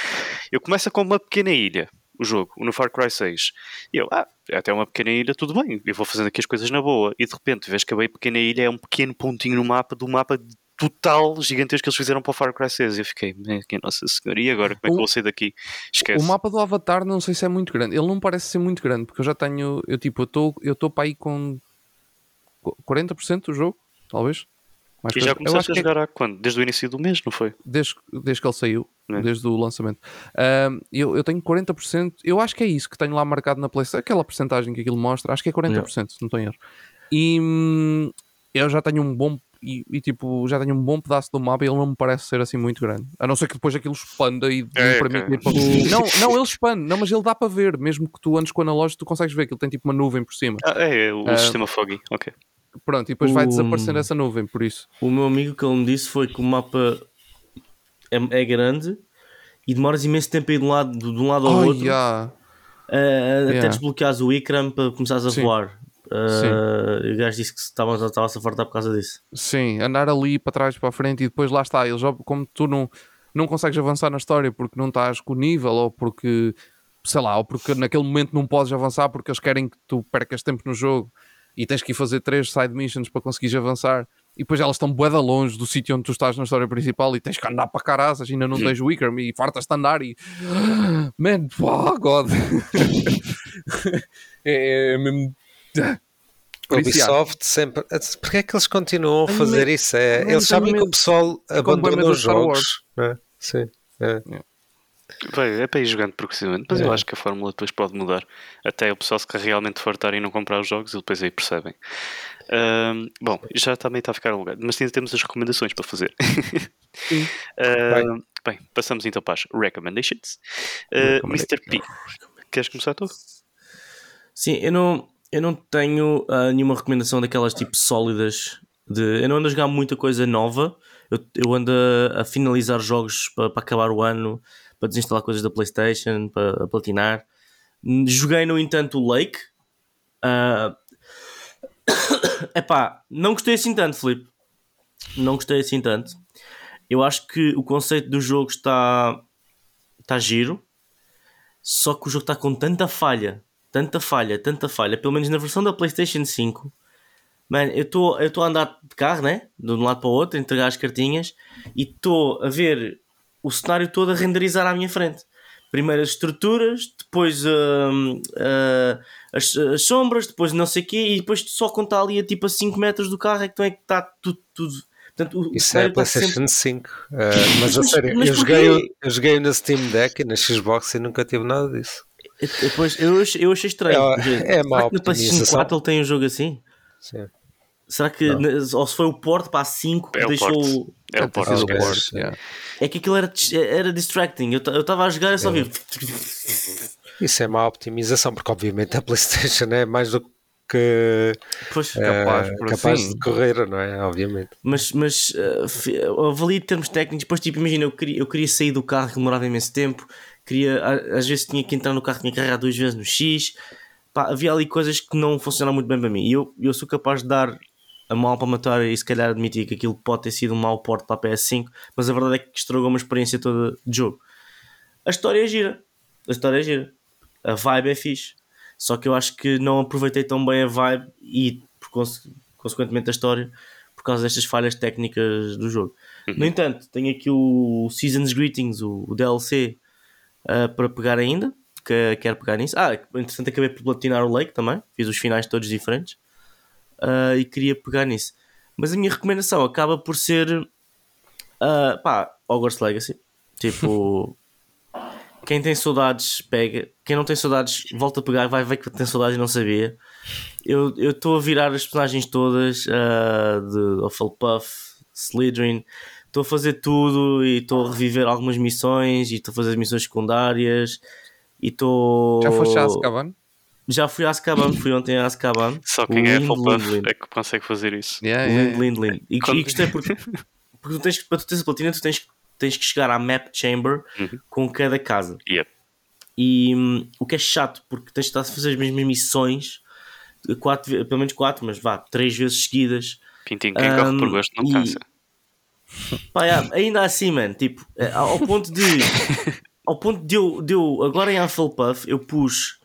eu começo com uma pequena ilha, o jogo, no Far Cry 6. E eu, ah, é até uma pequena ilha, tudo bem, eu vou fazendo aqui as coisas na boa. E de repente, vês que a bem pequena ilha é um pequeno pontinho no mapa do mapa total gigantesco que eles fizeram para o Far Cry 6. E eu fiquei, "Man, que nossa senhora, e agora? Como é que eu vou sair daqui? Esquece. O mapa do Avatar não sei se é muito grande. Ele não parece ser muito grande, porque eu já tenho. Eu tipo, eu estou eu estou para aí com 40% do jogo, talvez. Mais E já eu começaste a que é jogar há quando? Desde o início do mês, não foi? desde, desde que ele saiu, É. desde o lançamento. Ahm, eu, eu tenho 40%, eu acho que é isso que tenho lá marcado na PlayStation, aquela porcentagem que aquilo mostra, acho que é 40%, se não estou em erro. E hum, eu já tenho um bom. E, e, tipo, já tenho um bom pedaço do mapa e ele não me parece ser assim muito grande. A não ser que depois aquilo expanda e É, ok. ir para Não, não, ele expande, não, mas ele dá para ver, mesmo que tu andes com o analógico, tu consegues ver que ele tem tipo uma nuvem por cima. Ah, é, é o Ah. sistema Foggy. Ok. Pronto, e depois vai O- desaparecendo essa nuvem, por isso. O meu amigo que ele me disse foi que o mapa é, é grande e demoras imenso tempo a ir de um lado, de um lado ao Oh, outro yeah. eh, até Yeah. desbloqueares o Ikram para começares a Sim. voar. E o gajo disse que estava estava-se a fartar por causa disso. Sim, andar ali para trás para a frente e depois lá está. Eles, como tu não, não consegues avançar na história porque não estás com o nível ou porque, sei lá, ou porque naquele momento não podes avançar porque eles querem que tu percas tempo no jogo e tens que ir fazer três side missions para conseguires avançar. E depois elas estão bué longe do sítio onde tu estás na história principal e tens que andar para caraças, ainda não tens o Ikram e fartas-te de andar e... Man, oh God! é, é mesmo... Ubisoft sempre. Porquê é que eles continuam a fazer medo- isso? É, eles sabem que o pessoal bué abandona os jogos. Não é? Sim. é. Vai, é para ir jogando progressivamente, mas eu É. acho que a fórmula depois pode mudar. Até o pessoal se quer realmente fartar e não comprar os jogos e depois aí percebem. Ahm, bom, já também está a ficar alugado, mas ainda temos as recomendações para fazer. Sim. Ahm, bem, passamos então para as recommendations. Ah, Mr. P, queres começar tu? Sim, eu não, eu não tenho ah, nenhuma recomendação daquelas tipo sólidas. De, eu não ando a jogar muita coisa nova. Eu, eu ando a, a finalizar jogos para acabar o ano, para desinstalar coisas da PlayStation, para platinar. Joguei, no entanto, o Lake. Ah, epá, não gostei assim tanto, Filipe. Não gostei assim tanto. Eu acho que o conceito do jogo está, está giro. Só que o jogo está com tanta falha, tanta falha, tanta falha, pelo menos na versão da PlayStation 5. Mano, eu estou eu tô a andar de carro, né? De um lado para o outro, a entregar as cartinhas e estou a ver o cenário todo a renderizar à minha frente. Primeiro as estruturas, depois hum, ah, as, as sombras, depois não sei o quê, e depois só contar ali a tipo a 5 metros do carro é que, tu é que está tudo, tudo. Portanto, Isso é a sempre- PlayStation 5. Ah, mas a sério, mas eu, joguei, eu joguei na Steam Deck e na Xbox e nunca tive nada disso. Eu- Depois, eu, achei- eu achei estranho. É- é que na PlayStation optimização. 4 ele tem um jogo assim? Sim. Será que, Não. ou se foi o porte para a 5 que É o deixou. porte. É o porte. ter sido o yeah. É que aquilo era, era distracting. Eu estava a jogar e só vi. Isso é má optimização, porque obviamente a PlayStation é mais do que Pois, Capaz, eh, por capaz assim. de correr, não é? Obviamente. mas, mas uh, avalie termos técnicos. Depois, tipo, imagina, eu queria, eu queria sair do carro que demorava imenso tempo. Queria, às vezes tinha que entrar no carro, tinha que carregar duas vezes no X. Pá, havia ali coisas que não funcionaram muito bem para mim. E eu, eu sou capaz de dar a mão palmatória e se calhar admitir que aquilo pode ter sido um mau porte para a PS5, mas a verdade é que estragou uma experiência toda de jogo. A história é gira. A história é gira. A vibe é fixe. Só que eu acho que não aproveitei tão bem a vibe e, por conse- consequentemente, a história por causa destas falhas técnicas do jogo. No entanto, tenho aqui o Seasons Greetings, o, o DLC, ah, para pegar ainda. Que quero pegar nisso. Ah, entretanto, acabei por platinar o Lake também. Fiz os finais todos diferentes. Ah, e queria pegar nisso. Mas a minha recomendação acaba por ser. ah, pá, Hogwarts Legacy. Tipo. Quem tem saudades, pega. Quem não tem saudades, volta a pegar. Vai ver que tem saudades e não sabia. Eu estou a virar as personagens todas ah, de Hufflepuff, Slytherin. Estou a fazer tudo e estou a reviver algumas missões e estou a fazer missões secundárias. E estou. Já foste a Azkaban? Já fui a Azkaban, fui ontem a Azkaban. Só quem é Lindo, Hufflepuff lindo, lindo. é que consegue fazer isso. Yeah, Lindo, yeah. lindo, lindo. E, Quando- e gostei porque, porque tu tens, que- para tu teres a platina, tu tens, tens que chegar à map chamber Uhum. com cada casa. Yep. E hum, o que é chato, porque tens de estar a fazer as mesmas missões, quatro, pelo menos quatro, mas vá, três vezes seguidas. Pintinho, quem corre por Um, gosto não e- cansa. Pá, yeah, ainda assim, mano, tipo, eh, ao ponto de. ao ponto de eu, de eu agora em Hufflepuff, eu pus.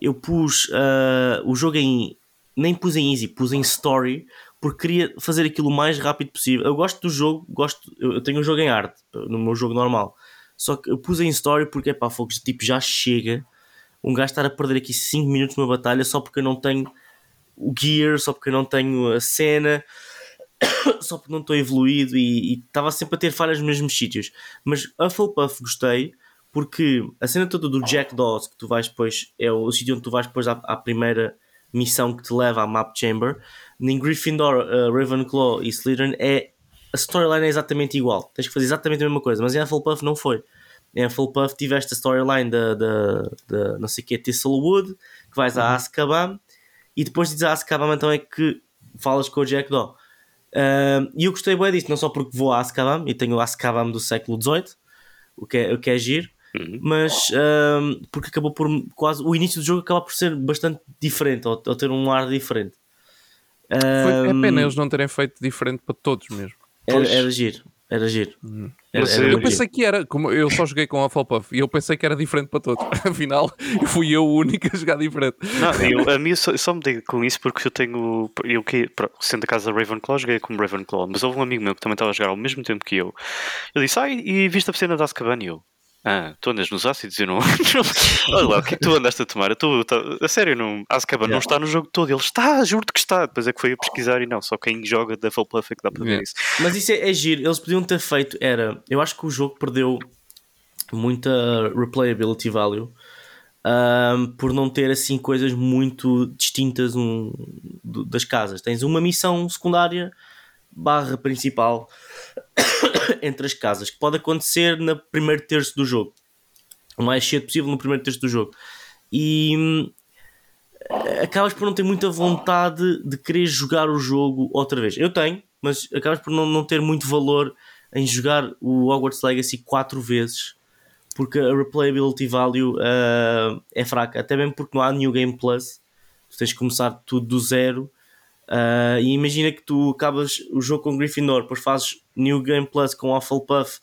Eu pus ah, o jogo em. Nem pus em easy, pus em story, porque queria fazer aquilo o mais rápido possível. Eu gosto do jogo, gosto, eu tenho um jogo em arte, no meu jogo normal. Só que eu pus em story porque, pá, fogos, tipo, já chega um gajo estar a perder aqui 5 minutos numa batalha só porque eu não tenho o gear, só porque eu não tenho a cena só porque não estou evoluído e estava sempre a ter falhas nos mesmos sítios. Mas Hufflepuff gostei porque a cena toda do Jack Dawes que tu vais depois é o, sítio onde tu vais depois à, à primeira missão que te leva à Map Chamber. Em Gryffindor, uh, Ravenclaw e Slytherin é a storyline é exatamente igual. Tens que fazer exatamente a mesma coisa, mas em Hufflepuff não foi. Em Hufflepuff tiveste a storyline da, da, da não sei o que, Thistlewood, que vais a Azkaban e depois dizes a Azkaban então é que falas com o Jack Daw. Um, e eu gostei bem disso, não só porque vou a Azkaban e tenho o Azkaban do século XVIII, o que é, o que é giro, Uhum. mas um, porque acabou por quase o início do jogo acaba por ser bastante diferente ou, ou ter um ar diferente. Foi, é pena eles não terem feito diferente para todos mesmo. era, era giro, era giro. Era, era eu pensei que era, como eu só joguei com a Hufflepuff e eu pensei que era diferente para todos. Afinal, fui eu o único a jogar diferente. Não, eu, a mim eu só, eu só me digo com isso porque eu tenho. Eu que sendo da casa da Ravenclaw, joguei como Ravenclaw, mas houve um amigo meu que também estava a jogar ao mesmo tempo que eu. Eu disse, ai, e viste a cena da Azkaban? E eu, ah, tu andas nos ácidos? Eu não. Olha lá, o que é que tu andaste a tomar? Eu tô, tá- a sério, não, Azkaban não está no jogo todo. Ele está, juro-te que está. Depois é que foi a pesquisar e não, só quem joga da Hufflepuff é que dá para ver Yeah. isso. Mas isso é, é giro. Eles podiam ter feito. Era. Eu acho que o jogo perdeu muita replayability value ahm, por não ter assim coisas muito distintas um, das casas. Tens uma missão secundária barra principal entre as casas que pode acontecer no primeiro terço do jogo. O mais cedo possível no primeiro terço do jogo. E hum, acabas por não ter muita vontade de querer jogar o jogo outra vez. Eu tenho, mas acabas por não, não ter muito valor em jogar o Hogwarts Legacy quatro vezes porque a replayability value ah, é fraca, até mesmo porque não há New Game Plus. Tu tens que começar tudo do zero. Ah, e imagina que tu acabas o jogo com Gryffindor, depois fazes New Game Plus com Hufflepuff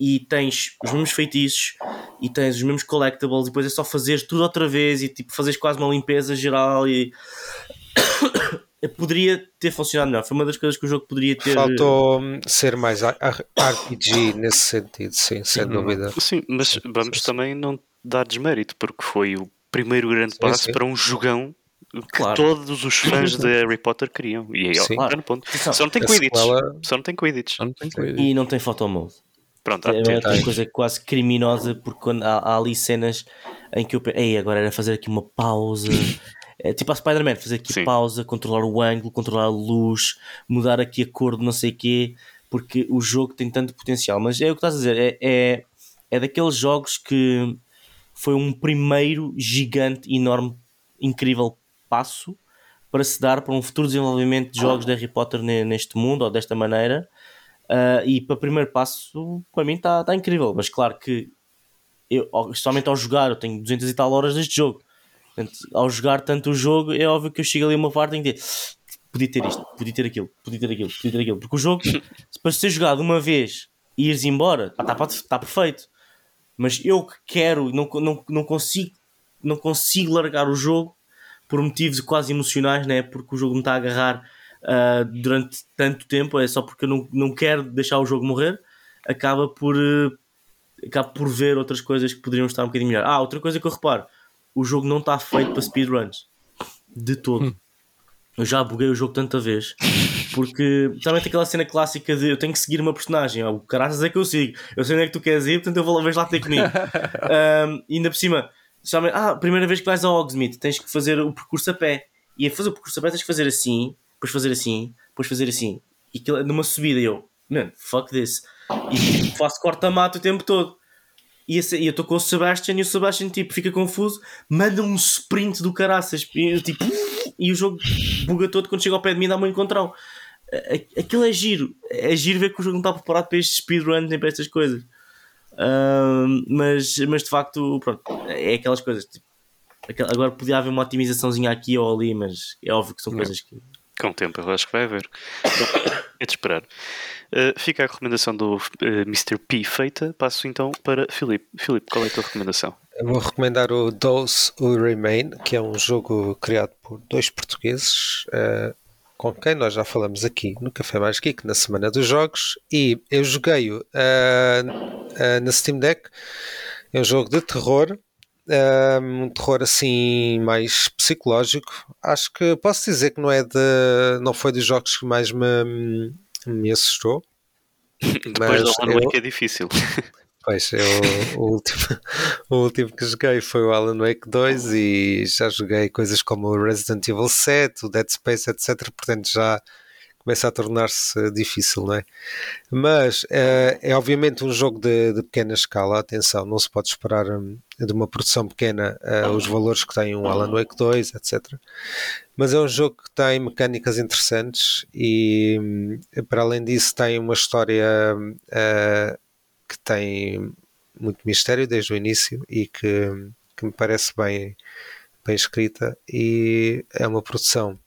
e tens os mesmos feitiços e tens os mesmos collectibles e depois é só fazeres tudo outra vez e tipo fazeres quase uma limpeza geral e poderia ter funcionado melhor. Foi uma das coisas que o jogo poderia ter. Faltou hum, ser mais RPG nesse sentido, sim, sem dúvida. Sim, mas vamos também não dar desmérito, porque foi o primeiro grande Sim, passo sim. para um jogão que Claro. todos os fãs de Harry Potter queriam. E aí, ó, Sim. no ponto. Atenção, Só não tem Quidditch. sequela- Só não tem Quidditch. Não tenho coisa. E não tem photo mode. Pronto, É outra coisa quase criminosa, porque quando há, há ali cenas em que eu penso, ei, agora era fazer aqui uma pausa. É, tipo a Spider-Man, fazer aqui Sim. pausa, controlar o ângulo, controlar a luz, mudar aqui a cor de não sei o quê, porque o jogo tem tanto potencial. Mas é o que estás a dizer, é, é, é daqueles jogos que foi um primeiro gigante, enorme, incrível passo para se dar para um futuro desenvolvimento de jogos de Harry Potter ne- neste mundo ou desta maneira. Uh, e para o primeiro passo, para mim está tá incrível. Mas claro que, eu, somente ao jogar, eu tenho 200 e tal horas deste jogo. Portanto, ao jogar tanto o jogo, é óbvio que eu chego ali a uma parte em que podia ter isto, podia ter aquilo, podia ter aquilo, podia ter aquilo. Porque o jogo, para ser jogado uma vez e ires embora, está tá perfeito. Mas eu que quero, não, não, não, consigo, não consigo largar o jogo por motivos quase emocionais, né? porque o jogo me está a agarrar ah, durante tanto tempo, é só porque eu não, não quero deixar o jogo morrer, acaba por, eh, acaba por ver outras coisas que poderiam estar um bocadinho melhor. Ah, outra coisa que eu reparo, o jogo não está feito para speedruns, de todo. Eu já buguei o jogo tanta vez. Porque também tem aquela cena clássica de eu tenho que seguir uma personagem, o caraças é que eu sigo, eu sei onde é que tu queres ir, portanto eu vou lá, vais lá ter comigo. Um, e ainda por cima, ah, primeira vez que vais ao Hogsmeade, tens que fazer o percurso a pé. E a fazer o percurso a pé tens que fazer assim, depois fazer assim, depois fazer assim. E aquilo é numa subida. Eu, man, fuck this. E faço corta-mato o tempo todo. e eu estou com o Sebastian e o Sebastian tipo, fica confuso, manda um sprint do caraças e, eu, tipo, e o jogo buga todo quando chega ao pé de mim dá-me um encontrão. Aquilo é giro, é giro ver que o jogo não está preparado para estes speedruns nem para estas coisas. Uh, mas, mas de facto, pronto, é aquelas coisas. Tipo, agora podia haver uma otimizaçãozinha aqui ou ali, mas é óbvio que são não. coisas que. Com o tempo, eu acho que vai haver. É de esperar. Uh, fica a recomendação do uh, Mr. P feita. Passo então para Filipe. Filipe, qual é a tua recomendação? Eu vou recomendar o Those Who Remain, que é um jogo criado por dois portugueses, uh, com quem nós já falamos aqui no Café Mais Geek na Semana dos Jogos. E eu joguei-o na Steam Deck. É um jogo de terror um terror assim mais psicológico. Acho que posso dizer que não é de, não foi dos jogos que mais me, me assustou. Depois do Alan Wake é difícil. Pois, eu, o, último, o último que joguei foi o Alan Wake 2 e já joguei coisas como o Resident Evil 7, o Dead Space, etc. Portanto, já começa a tornar-se difícil, não é? Mas é, é obviamente um jogo de, de, pequena escala, atenção, não se pode esperar hum, de uma produção pequena uh, os valores que tem um Alan Wake 2, etc. Mas é um jogo que tem mecânicas interessantes e, hum, para além disso, tem uma história uh, que tem muito mistério desde o início e que, que me parece bem, bem escrita e é uma produção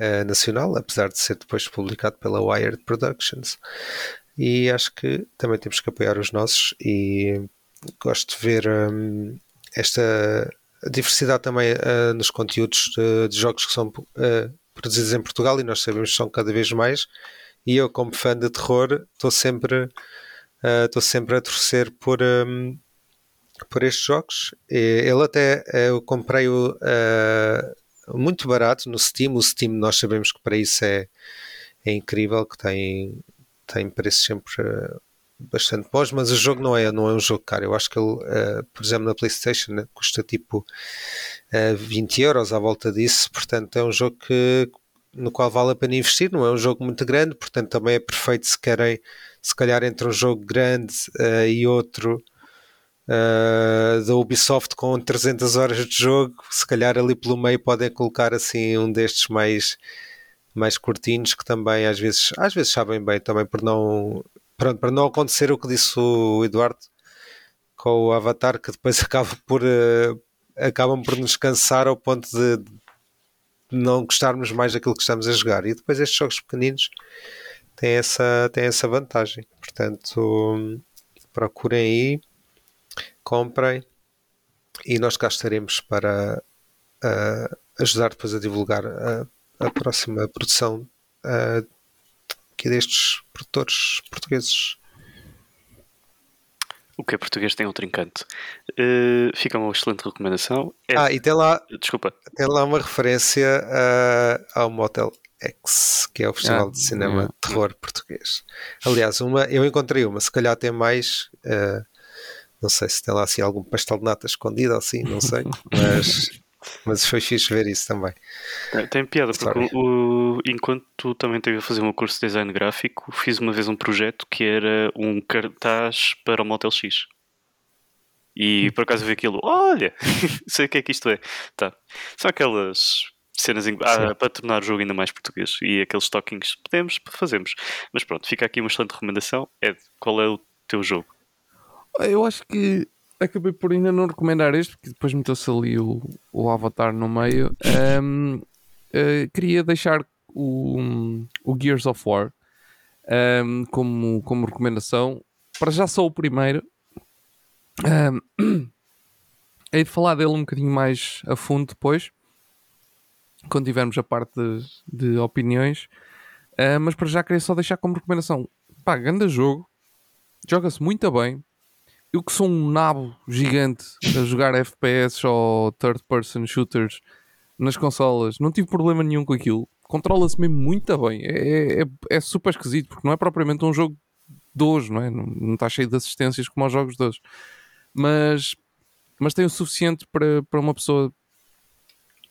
uh, nacional, apesar de ser depois publicado pela Wired Productions. E acho que também temos que apoiar os nossos e gosto de ver um, esta diversidade também uh, nos conteúdos de, de, jogos que são uh, produzidos em Portugal e nós sabemos que são cada vez mais. E eu, como fã de terror, estou sempre, estou sempre a torcer por, um, por estes jogos. Ele até eu comprei o muito barato no Steam. O Steam nós sabemos que para isso é, é incrível, que tem, tem preços sempre eh, bastante bons, mas o jogo não é, não é um jogo caro. Eu acho que ele, uh, por exemplo, na PlayStation né, custa tipo uh, eh, 20 euros à volta disso, portanto é um jogo que, no qual vale a pena investir. Não é um jogo muito grande, portanto também é perfeito se querem, se calhar, entre um jogo grande uh, e outro uh, da Ubisoft com 300 horas de jogo, se calhar ali pelo meio podem colocar assim um destes mais mais curtinhos que também às vezes às vezes sabem bem também por não pronto, para não acontecer o que disse o Eduardo com o Avatar que depois acaba por uh, acabam por nos cansar ao ponto de, não gostarmos mais daquilo que estamos a jogar. E depois estes jogos pequeninos têm essa, têm essa vantagem portanto procurem aí comprem e nós cá estaremos para uh, ajudar depois a divulgar a, a próxima produção uh, aqui destes produtores portugueses. O que é português tem outro encanto. Uh, fica uma excelente recomendação. É... Ah, e tem lá, Desculpa. tem lá uma referência uh, ao Motel X, que é o Festival ah, de Cinema de Terror português. Aliás, uma, eu encontrei uma, se calhar tem mais. Uh, não sei se tem lá assim algum pastel de nata escondido assim, não sei, mas, mas foi fixe ver isso também. Tem, tem piada, porque o, o, enquanto também estive a fazer um curso de design gráfico, fiz uma vez um projeto que era um cartaz para o Motel X. E por acaso vi aquilo, olha, sei o que é que isto é. Tá. São aquelas cenas em, ah, para tornar o jogo ainda mais português e aqueles toquinhos podemos, fazemos. Mas pronto, fica aqui uma excelente recomendação. Ed, qual é o teu jogo? Eu acho que acabei por ainda não recomendar este, porque depois meteu-se ali o, o Avatar no meio. Um, uh, eh, queria deixar o, o Gears of War um, como, como recomendação. Para já só o primeiro. Um, hei de falar dele um bocadinho mais a fundo depois, quando tivermos a parte de, de opiniões. Uh, mas para já queria só deixar como recomendação. Pá, grande jogo. Joga-se muito bem eu que sou um nabo gigante a jogar FPS ou third person shooters nas consolas, não tive problema nenhum com aquilo. Controla-se mesmo muito bem. É, é, é, super esquisito, porque não é propriamente um jogo de hoje, não é? Não, não está cheio de assistências como aos jogos de hoje. Mas, mas tem o suficiente para, para uma pessoa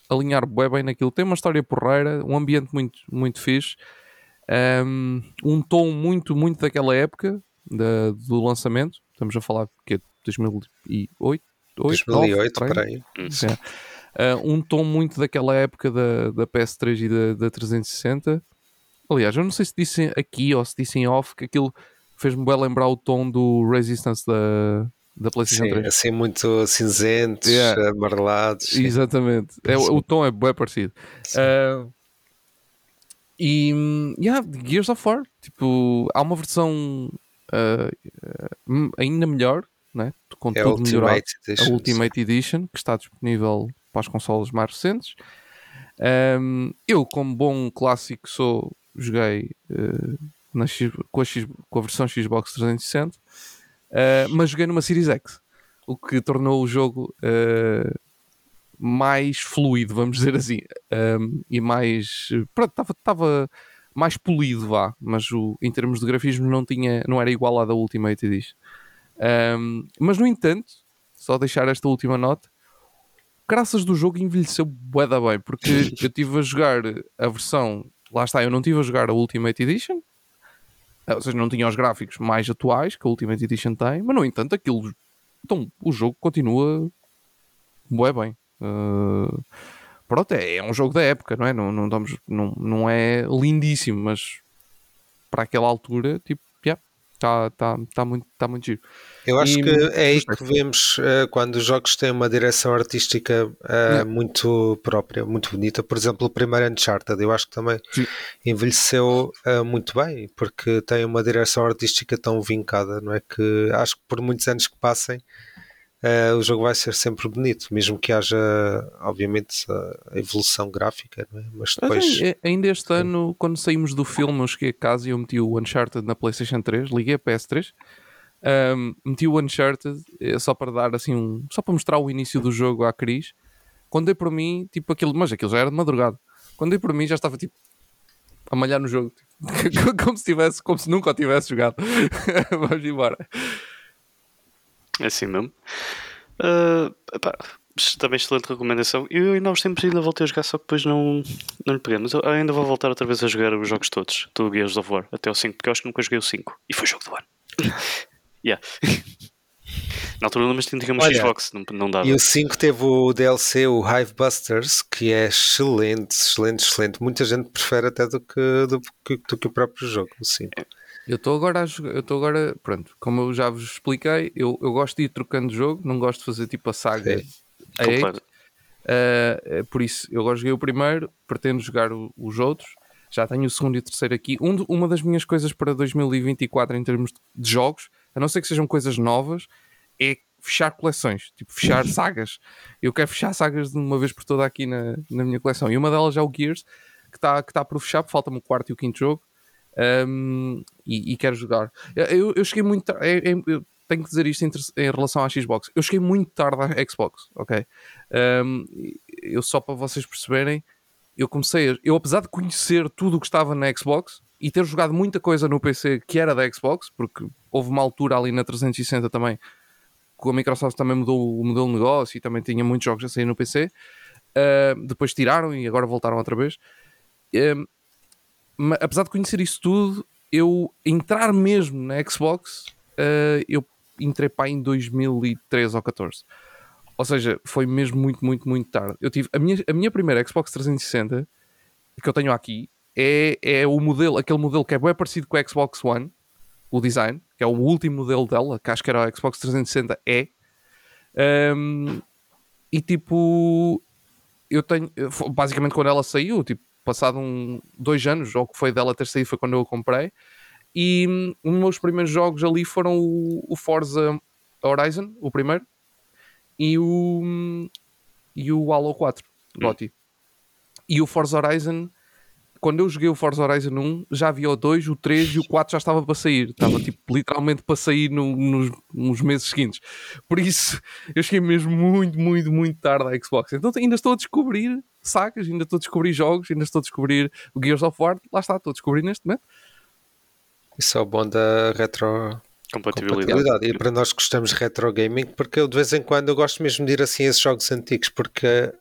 alinhar bem, bem naquilo. Tem uma história porreira, um ambiente muito, muito fixe, um, um tom muito, muito daquela época da, do lançamento Estamos a falar que 2008, 2008, 9, por aí. Isso. É. Uh, um tom muito daquela época da, da PS3 e da, da 360. Aliás, eu não sei se disse aqui ou se disse em off que aquilo fez-me bem lembrar o tom do Resistance da, da PlayStation Sim, 3. assim muito cinzentos, Yeah. amarelados. sim. Exatamente. É, o- Sim. tom é bem parecido. Sim. Uh, e yeah, Gears of War, tipo, há uma versão uh, ainda melhor, né? com É tudo melhorado. Edition. a Ultimate Edition, que está disponível para as consolas mais recentes. Um, eu, como bom clássico que sou, joguei uh, na X- com, a X- com a versão Xbox 360, uh, mas joguei numa Series X, o que tornou o jogo uh, mais fluido, vamos dizer assim, um, e mais. Pronto, estava mais polido, vá, mas o, em termos de grafismo não, tinha, não era igual à da Ultimate Edition. Um, mas no entanto, só deixar esta última nota, graças do jogo envelheceu bué da bem, porque eu estive a jogar a versão, lá está, eu não estive a jogar a Ultimate Edition, ou seja, não tinha os gráficos mais atuais que a Ultimate Edition tem, mas no entanto aquilo, então o jogo continua bué bem. Uh, pronto, é, é um jogo da época, não é? Não, não, não, não é lindíssimo, mas para aquela altura, tipo, está tá, tá muito, tá muito giro. Eu acho E- que é aí que vemos eh, quando os jogos têm uma direção artística Yeah. muito própria, muito bonita. Por exemplo, o primeiro Uncharted, eu acho que também Sim. envelheceu eh, muito bem, porque tem uma direção artística tão vincada, não é? Que acho que por muitos anos que passem, eh, o jogo vai ser sempre bonito, mesmo que haja, obviamente, a evolução gráfica, é? Mas Mas depois. ai- ainda este ano, quando saímos do filme, eu cheguei a casa e eu meti o Uncharted na PlayStation 3, liguei a PS3, ahm, meti o Uncharted eh, só para dar assim um. só para mostrar o início do jogo à Cris. Quando dei por mim, tipo aquilo, mas aquilo já era de madrugada. Quando dei por mim, já estava tipo a malhar no jogo, tipo, como se tivesse, como se nunca o tivesse jogado. Vamos embora. É assim mesmo. Ah, epá, também excelente recomendação. Eu ainda há uns tempos ainda voltei a jogar, só que depois não, não lhe peguei. Mas eu ainda vou voltar outra vez a jogar os jogos todos do Gears of War, até o 5, porque eu acho que nunca joguei o 5. E foi jogo do ano. yeah. Na altura, mas tínhamos Olha, Xbox, não, não dava. E o 5 teve o DLC, o Hive Busters, que é excelente, excelente, excelente. Muita gente prefere até do que, do, do que o próprio jogo. Sim. Eu estou agora a jogar, eu estou agora, pronto, como eu já vos expliquei, eu, eu gosto de ir trocando jogo, não gosto de fazer tipo a saga a. Uh, por isso, eu agora joguei o primeiro, pretendo jogar o- os outros. Já tenho o segundo e o terceiro aqui. Um uma das minhas coisas para 2024 em termos de jogos, a não ser que sejam coisas novas, é fechar coleções, tipo fechar sagas. Eu quero fechar sagas de uma vez por toda aqui na, na minha coleção. E uma delas é o Gears, que está que tá por fechar, falta-me o quarto e o quinto jogo. Um, e, e quero jogar. Eu, eu cheguei muito tarde. é- é- tenho que dizer isto em, em relação à Xbox. Eu cheguei muito tarde à Xbox, ok? Um, eu só para vocês perceberem, eu comecei, a- eu apesar de conhecer tudo o que estava na Xbox e ter jogado muita coisa no PC que era da Xbox, porque houve uma altura ali na 360 também que a Microsoft também mudou o modelo de negócio e também tinha muitos jogos a sair no PC. Uh, depois tiraram e agora voltaram outra vez. Um, apesar de conhecer isso tudo, eu entrar mesmo na Xbox, uh, eu entrei para em 2013 ou 14. Ou seja, foi mesmo muito, muito, muito tarde. Eu tive a minha, a minha primeira Xbox 360 que eu tenho aqui é, é o modelo, aquele modelo que é bem parecido com o Xbox One, o design, que é o último modelo dela, que acho que era o Xbox 360 E. Um, e tipo, eu tenho basicamente quando ela saiu, tipo, passado um, dois anos, ou o que foi dela ter saído foi quando eu a comprei. E hum, um dos meus primeiros jogos ali foram o, o Forza Horizon, o primeiro, e o, hum, e o Halo 4, GOTY. E o Forza Horizon, quando eu joguei o Forza Horizon 1, já havia o 2, o 3 e o 4 já estava para sair. Estava tipo literalmente para sair no- nos, nos meses seguintes. Por isso, eu cheguei mesmo muito, muito, muito tarde à Xbox. Então ainda estou a descobrir sagas, ainda estou a descobrir jogos, ainda estou a descobrir o Gears of War. Lá está, estou a descobrir neste momento. Isso é o bom da retro Compatibilidade. compatibilidade. E para nós que gostamos de retro gaming, porque eu de vez em quando eu gosto mesmo de ir assim a esses jogos antigos, porque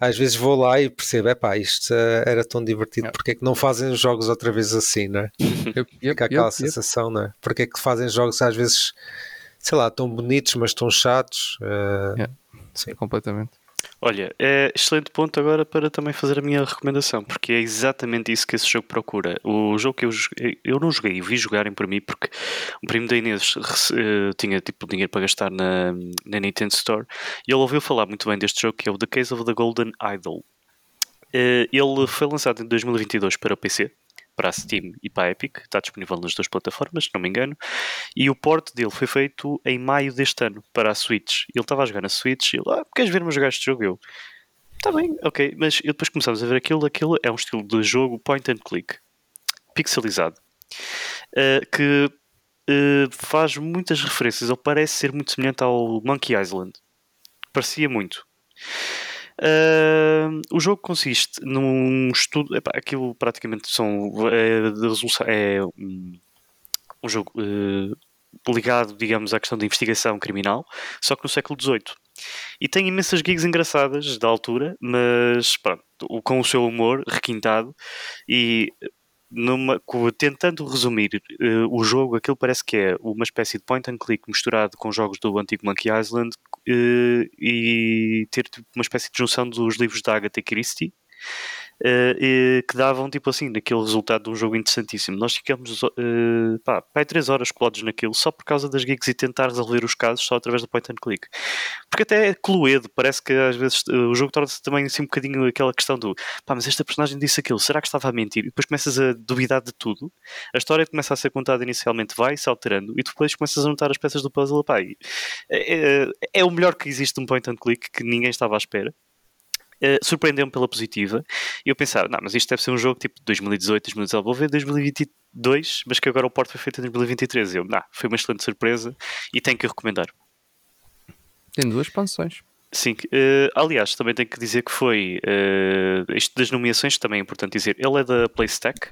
às vezes vou lá e percebo, epá, isto eh, era tão divertido, porque é que não fazem os jogos outra vez assim, não é? Yep, yep, Fica aquela yep, yep. sensação, não é? Porque é que fazem jogos às vezes sei lá, tão bonitos, mas tão chatos. eh, Yeah. sim. Completamente. Olha, é excelente ponto agora para também fazer a minha recomendação, porque é exatamente isso que esse jogo procura. O jogo que eu eu não joguei, vi jogarem por mim, porque o primo da Inês eh, tinha tipo dinheiro para gastar na, na Nintendo Store e ele ouviu falar muito bem deste jogo que é o The Case of the Golden Idol. Eh, Ele foi lançado em 2022 para o PC, para a Steam e para a Epic, está disponível nas duas plataformas, se não me engano, e o port dele foi feito em maio deste ano para a Switch. Ele estava a jogar na Switch e ele, ah, queres ver-me jogar este jogo? Eu, está bem, ok, mas e depois começámos a ver aquilo, aquilo é um estilo de jogo point and click, pixelizado, eh, que eh, faz muitas referências, ou parece ser muito semelhante ao Monkey Island. Parecia muito. Ah, o jogo consiste num estudo. epá, aquilo praticamente são. É, resolução, é um, um jogo eh, ligado, digamos, à questão da investigação criminal, só que no século XVIII. E tem imensas gigs engraçadas da altura, mas pronto, com o seu humor requintado e numa- tentando resumir eh, o jogo, aquilo parece que é uma espécie de point and click misturado com jogos do antigo Monkey Island eh, e ter tipo, uma espécie de junção dos livros da Agatha Christie e que davam tipo assim, daquele resultado de um jogo interessantíssimo. Nós ficamos eh, pá, pá, 3 horas colados naquilo só por causa das gigs e tentar resolver os casos só através do point and click. Porque até é cluedo, parece que às vezes eh, o jogo torna-se também assim um bocadinho aquela questão do pá, mas esta personagem disse aquilo, será que estava a mentir? E depois começas a duvidar de tudo. A história começa a ser contada inicialmente vai se alterando e depois começas a notar as peças do puzzle. Pá, e é, é- é o melhor que existe um point and click que ninguém estava à espera. Uh, surpreendeu-me pela positiva e eu pensava, não, mas isto deve ser um jogo tipo de 2018, 2019, vou ver 2022, mas que agora o porto foi feito em 2023. Eu, não, foi uma excelente surpresa e tenho que recomendar. Tem duas expansões. Sim, eh, aliás, também tenho que dizer que foi eh, isto das nomeações também é importante dizer. Ele é da PlayStack,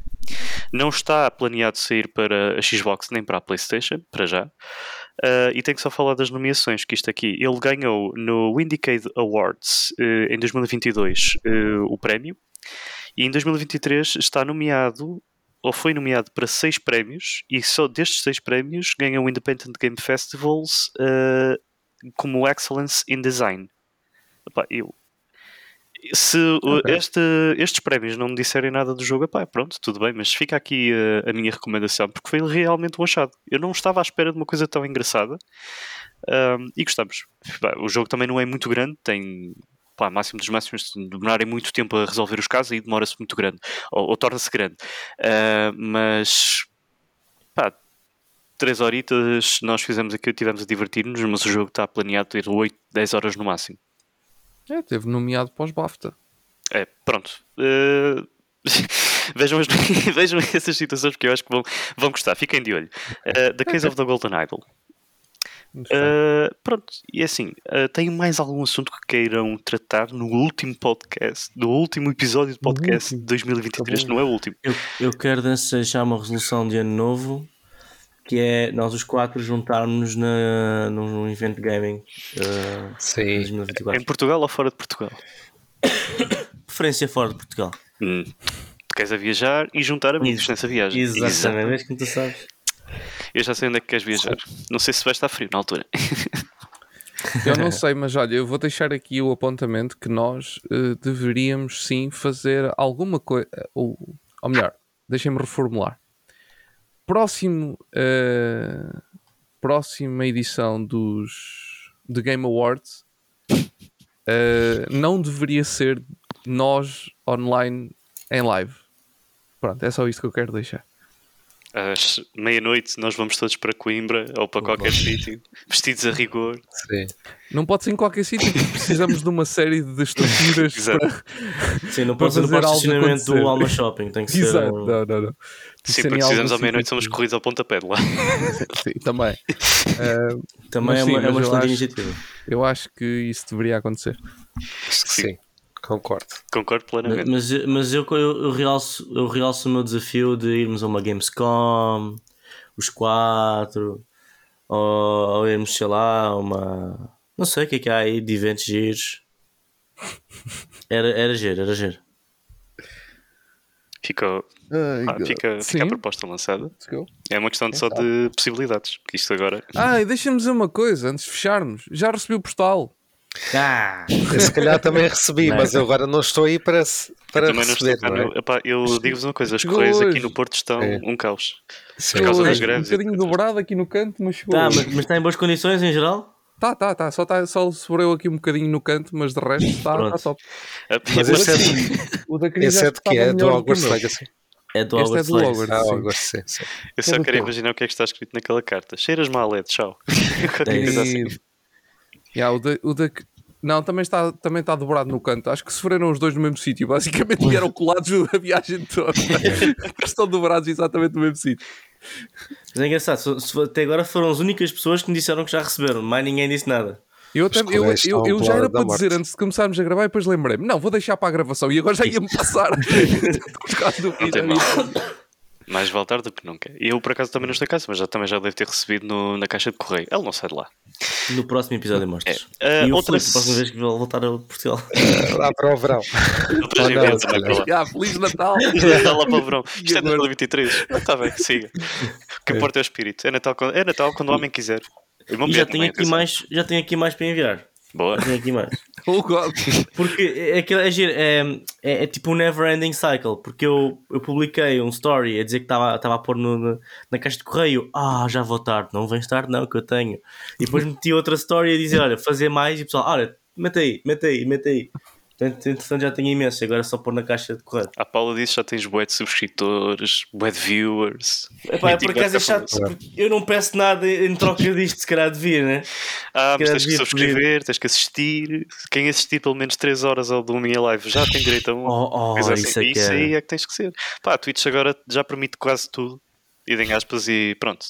não está planeado sair para a Xbox nem para a PlayStation, para já. Eh, e tenho que só falar das nomeações, que isto aqui, ele ganhou no Windicade Awards eh, em 2022 eh, o prémio, e em 2023 está nomeado, ou foi nomeado para seis prémios, e só destes seis prémios ganham o Independent Game Festivals eh, como Excellence in Design. Epá, eu, se uh, Ok. este- estes prémios não me disserem nada do jogo, epá, pronto, tudo bem, mas fica aqui uh, a minha recomendação, porque foi realmente um achado. Eu não estava à espera de uma coisa tão engraçada um, e gostamos. Pá, O jogo também não é muito grande, tem pá, máximo dos máximos de demorarem muito tempo a resolver os casos e demora-se muito grande, ou, ou torna-se grande. Uh, mas 3 horitas nós fizemos aqui, tivemos a divertir-nos, mas o jogo está planeado ter 8, 10 horas no máximo. É, teve nomeado para os BAFTA. É, pronto. Uh... vejam, vejam essas situações porque eu acho que vão, vão gostar, fiquem de olho. Uh, the Case of the Golden Idol. Uh, pronto, e assim, uh, tenho mais algum assunto que queiram tratar no último podcast, no último episódio do podcast de 2023, tá não é o último. Eu, eu quero deixar uma resolução de ano novo que é nós os quatro juntarmos na, num evento de gaming uh, em Sim. 2024. Em Portugal ou fora de Portugal? Preferência fora de Portugal. Hum. Tu queres a viajar e juntar amigos nessa viagem. Exatamente, vês como tu sabes. Eu já sei onde é que queres viajar. Não sei se vai estar frio na altura. Eu não sei, mas olha, eu vou deixar aqui o apontamento que nós eh, deveríamos sim fazer alguma coisa. Ou, ou melhor, deixem-me reformular. Próximo, eh, próxima edição dos The Game Awards eh, não deveria ser nós online em live. Pronto, é só isto que eu quero deixar. Às meia-noite nós vamos todos para Coimbra ou para qualquer sítio, vestidos a rigor. Sim. Não pode ser em qualquer sítio, porque precisamos de uma série de estruturas Exato. para, Sim, não Para pode ser no fazer algo estacionamento do. Alma Shopping, tem que ser. Exato, um- não, não, não. Sim, porque fizermos à meia-noite somos corridos ao pontapé de lá. Sim, também. Ah, Também Mas é sim, uma, é uma eu excelente acho- iniciativa. eu acho que isso deveria acontecer. Acho que sim. Concordo. Concordo plenamente. Mas, mas eu, eu, eu, realço, eu realço o meu desafio de irmos a uma Gamescom, os quatro, ou, ou irmos, sei lá, a uma. Não sei o que é que há aí de eventos giros. Era, era giro, era giro. Fica, Ai, ah, fica, fica a proposta lançada. É uma questão de só de possibilidades. Porque isto agora. Ah, e deixa-me dizer uma coisa antes de fecharmos. Já recebi o postal. Ah, Eu se calhar também recebi, Não é? mas eu agora não estou aí para, se- para também não estou receber. não é? epá, eu digo-vos uma coisa: os Chegou correios aqui no Porto estão É. um caos. Por causa das um greves e bocadinho dobrado aqui no canto, mas chegou. tá, mas, mas está em boas condições em geral? Tá, tá, tá. Só, tá, só sobrou aqui um bocadinho no canto, mas de resto está tá top. Mas O esse é, Cris- o da Cris esse é de que é do Hogwarts. Legacy. É do Este é Hogwarts do Legacy. Hogwarts. Ah. Hogwarts, sim, sim. Eu só quero todo. imaginar o que é que está escrito naquela carta. Cheiras mal, é tchau. É. Assim. Yeah, o da, o da- Não, também está, também está dobrado no canto. Acho que sofreram os dois no mesmo sítio. Basicamente vieram colados a viagem toda. Estão dobrados exatamente no mesmo sítio. Mas é engraçado, se- se- até agora foram as únicas pessoas que me disseram que já receberam, mais ninguém disse nada. Eu, até, eu, eu, eu já era para dizer morte. antes de começarmos a gravar e depois lembrei-me. Não, vou deixar para a gravação e agora já ia-me passar. Por causa do Não Mais vale tarde do que nunca. E eu, por acaso, também não estou em casa, mas já, também já devo ter recebido no- na caixa de correio. Ele não sai de lá. No próximo episódio mostras. É, e o outra- Filipe, a próxima vez que vou voltar a Portugal. Lá para o verão. Outras Oh, não, enviam se também para lá. Ah, Feliz Natal! Está lá para o verão. Isto é agora? 2023. Está bem, siga. O que importa é o espírito. É Natal, quando- é Natal quando o homem quiser. E E já tenho, também, aqui mais, já tenho aqui mais para enviar. Boa. Tenho aqui mais. Porque é, aquilo é, giro, é, é, é tipo um never ending cycle. Porque eu, eu publiquei um story a dizer que estava a pôr no, na, na caixa de correio. Ah, já vou tarde. Não vens tarde, não, que eu tenho. E depois meti outra story a dizer: Olha, fazer mais. E o pessoal, olha, mete aí, mete aí, mete aí. Entretanto já tenho imenso. Agora é só pôr na caixa de correio. A Paula disse que já tens bué de subscritores, bué de viewers. Epá, é por Tipo, acaso é essa chato. porque Eu não peço nada em troca disto, se calhar devia, né? Ah, mas tens que subscrever, tens que assistir. Quem assistir pelo menos 3 horas ao do minha live já tem direito a um. Oh, oh, assim. isso é que Isso é. aí é que tens que ser. Pá, a Twitch agora já permite quase tudo. E em aspas e pronto.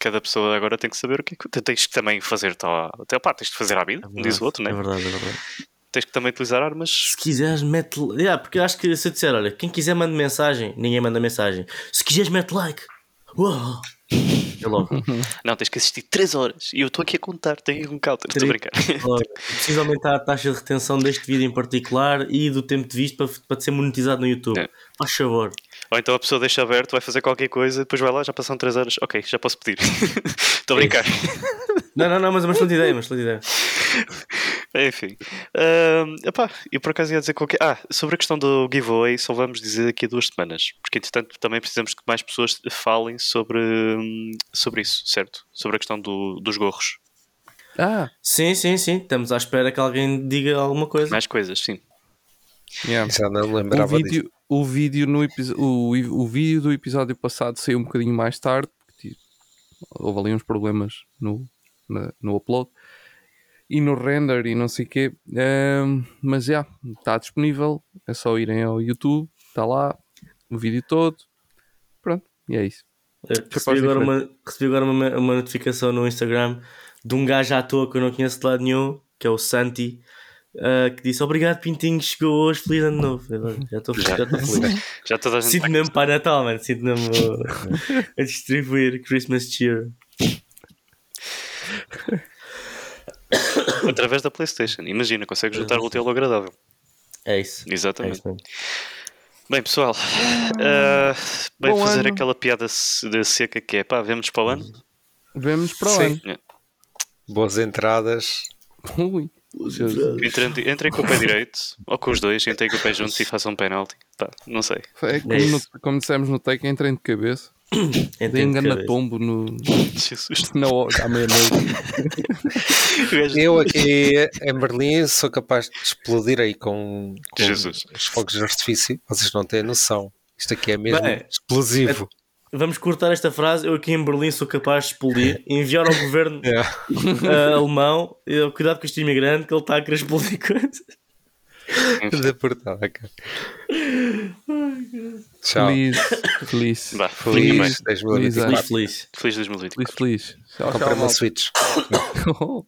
Cada pessoa agora tem que saber o que é que tens que também fazer. Tá, até, pá, tens que fazer à vida, como diz o outro, né? É verdade, é verdade. Tens que também utilizar armas. Se quiseres, mete. Yeah, porque eu acho que se eu disser, olha, quem quiser manda mensagem, ninguém manda mensagem. Se quiseres, mete like. Uau! É logo. Não, tens que assistir 3 horas. E eu estou aqui a contar, tenho um counter. Estou a brincar. Preciso aumentar a taxa de retenção deste vídeo em particular e do tempo de vista para, para ser monetizado no YouTube. É. Faz favor. Ou então a pessoa deixa aberto, vai fazer qualquer coisa, depois vai lá, já passam 3 horas. Ok, já posso pedir. Estou a brincar. Não, não, não, mas é uma excelente ideia, uma excelente ideia. Enfim. Ahm, epá, eu por acaso ia dizer qualquer. Ah, sobre a questão do giveaway, só vamos dizer daqui a duas semanas. Porque entretanto também precisamos que mais pessoas falem sobre, hum, sobre isso, certo? Sobre a questão do- dos gorros. Ah, Sim, sim, sim. Estamos à espera que alguém diga alguma coisa. Mais coisas, sim. yeah. Já não me O lembrava disso. vídeo, o, vídeo no o, o vídeo do episódio passado saiu um bocadinho mais tarde, porque tipo, houve ali uns problemas no, na- no upload e no render e não sei o quê. Ahm, mas já, está disponível. É só irem ao YouTube, está lá o vídeo todo. Pronto, e é isso. Recebi agora, uma, recebi agora uma, uma notificação no Instagram de um gajo à toa que eu não conheço de lado nenhum, que é o Santi, eh, que disse obrigado Pintinho, chegou hoje, feliz ano novo. Eu, Já estou já estou feliz. Já toda a gente. Sinto mesmo para Natal, mano. Sinto mesmo uh, a distribuir Christmas cheer. Através da PlayStation. Imagina, consegues juntar o útil ao agradável. É isso. É Exatamente. isso mesmo. Bem, pessoal, ah, bem Bom fazer ano. aquela piada de seca que é. Pá, vemos para o ano. Vemos para o Sim. ano. Boas entradas. Ui. Entrem, entrem com o pé direito, ou com os dois, entrem com o pé juntos e façam um penalti. Pá, não sei. É como, É no, isso. como dissemos no take, entrem de cabeça. Entendo Dê de engana cabeça. tombo no, Jesus. na hora, à meia-noite. Eu aqui em Berlim sou capaz de explodir aí com, com Jesus. os fogos de artifício. Vocês não têm noção. Isto aqui é mesmo Bem, explosivo. Vamos cortar esta frase. Eu aqui em Berlim sou capaz de explodir, enviar ao governo É. uh, alemão. Eu, cuidado com este imigrante que ele está a querer explodir coisas. Deportado, ok. Tchau. Feliz, feliz. Feliz, feliz, feliz, Feliz, feliz. feliz 2024. feliz, feliz. Tchau, tchau, Comprei uma. Switch. Oh.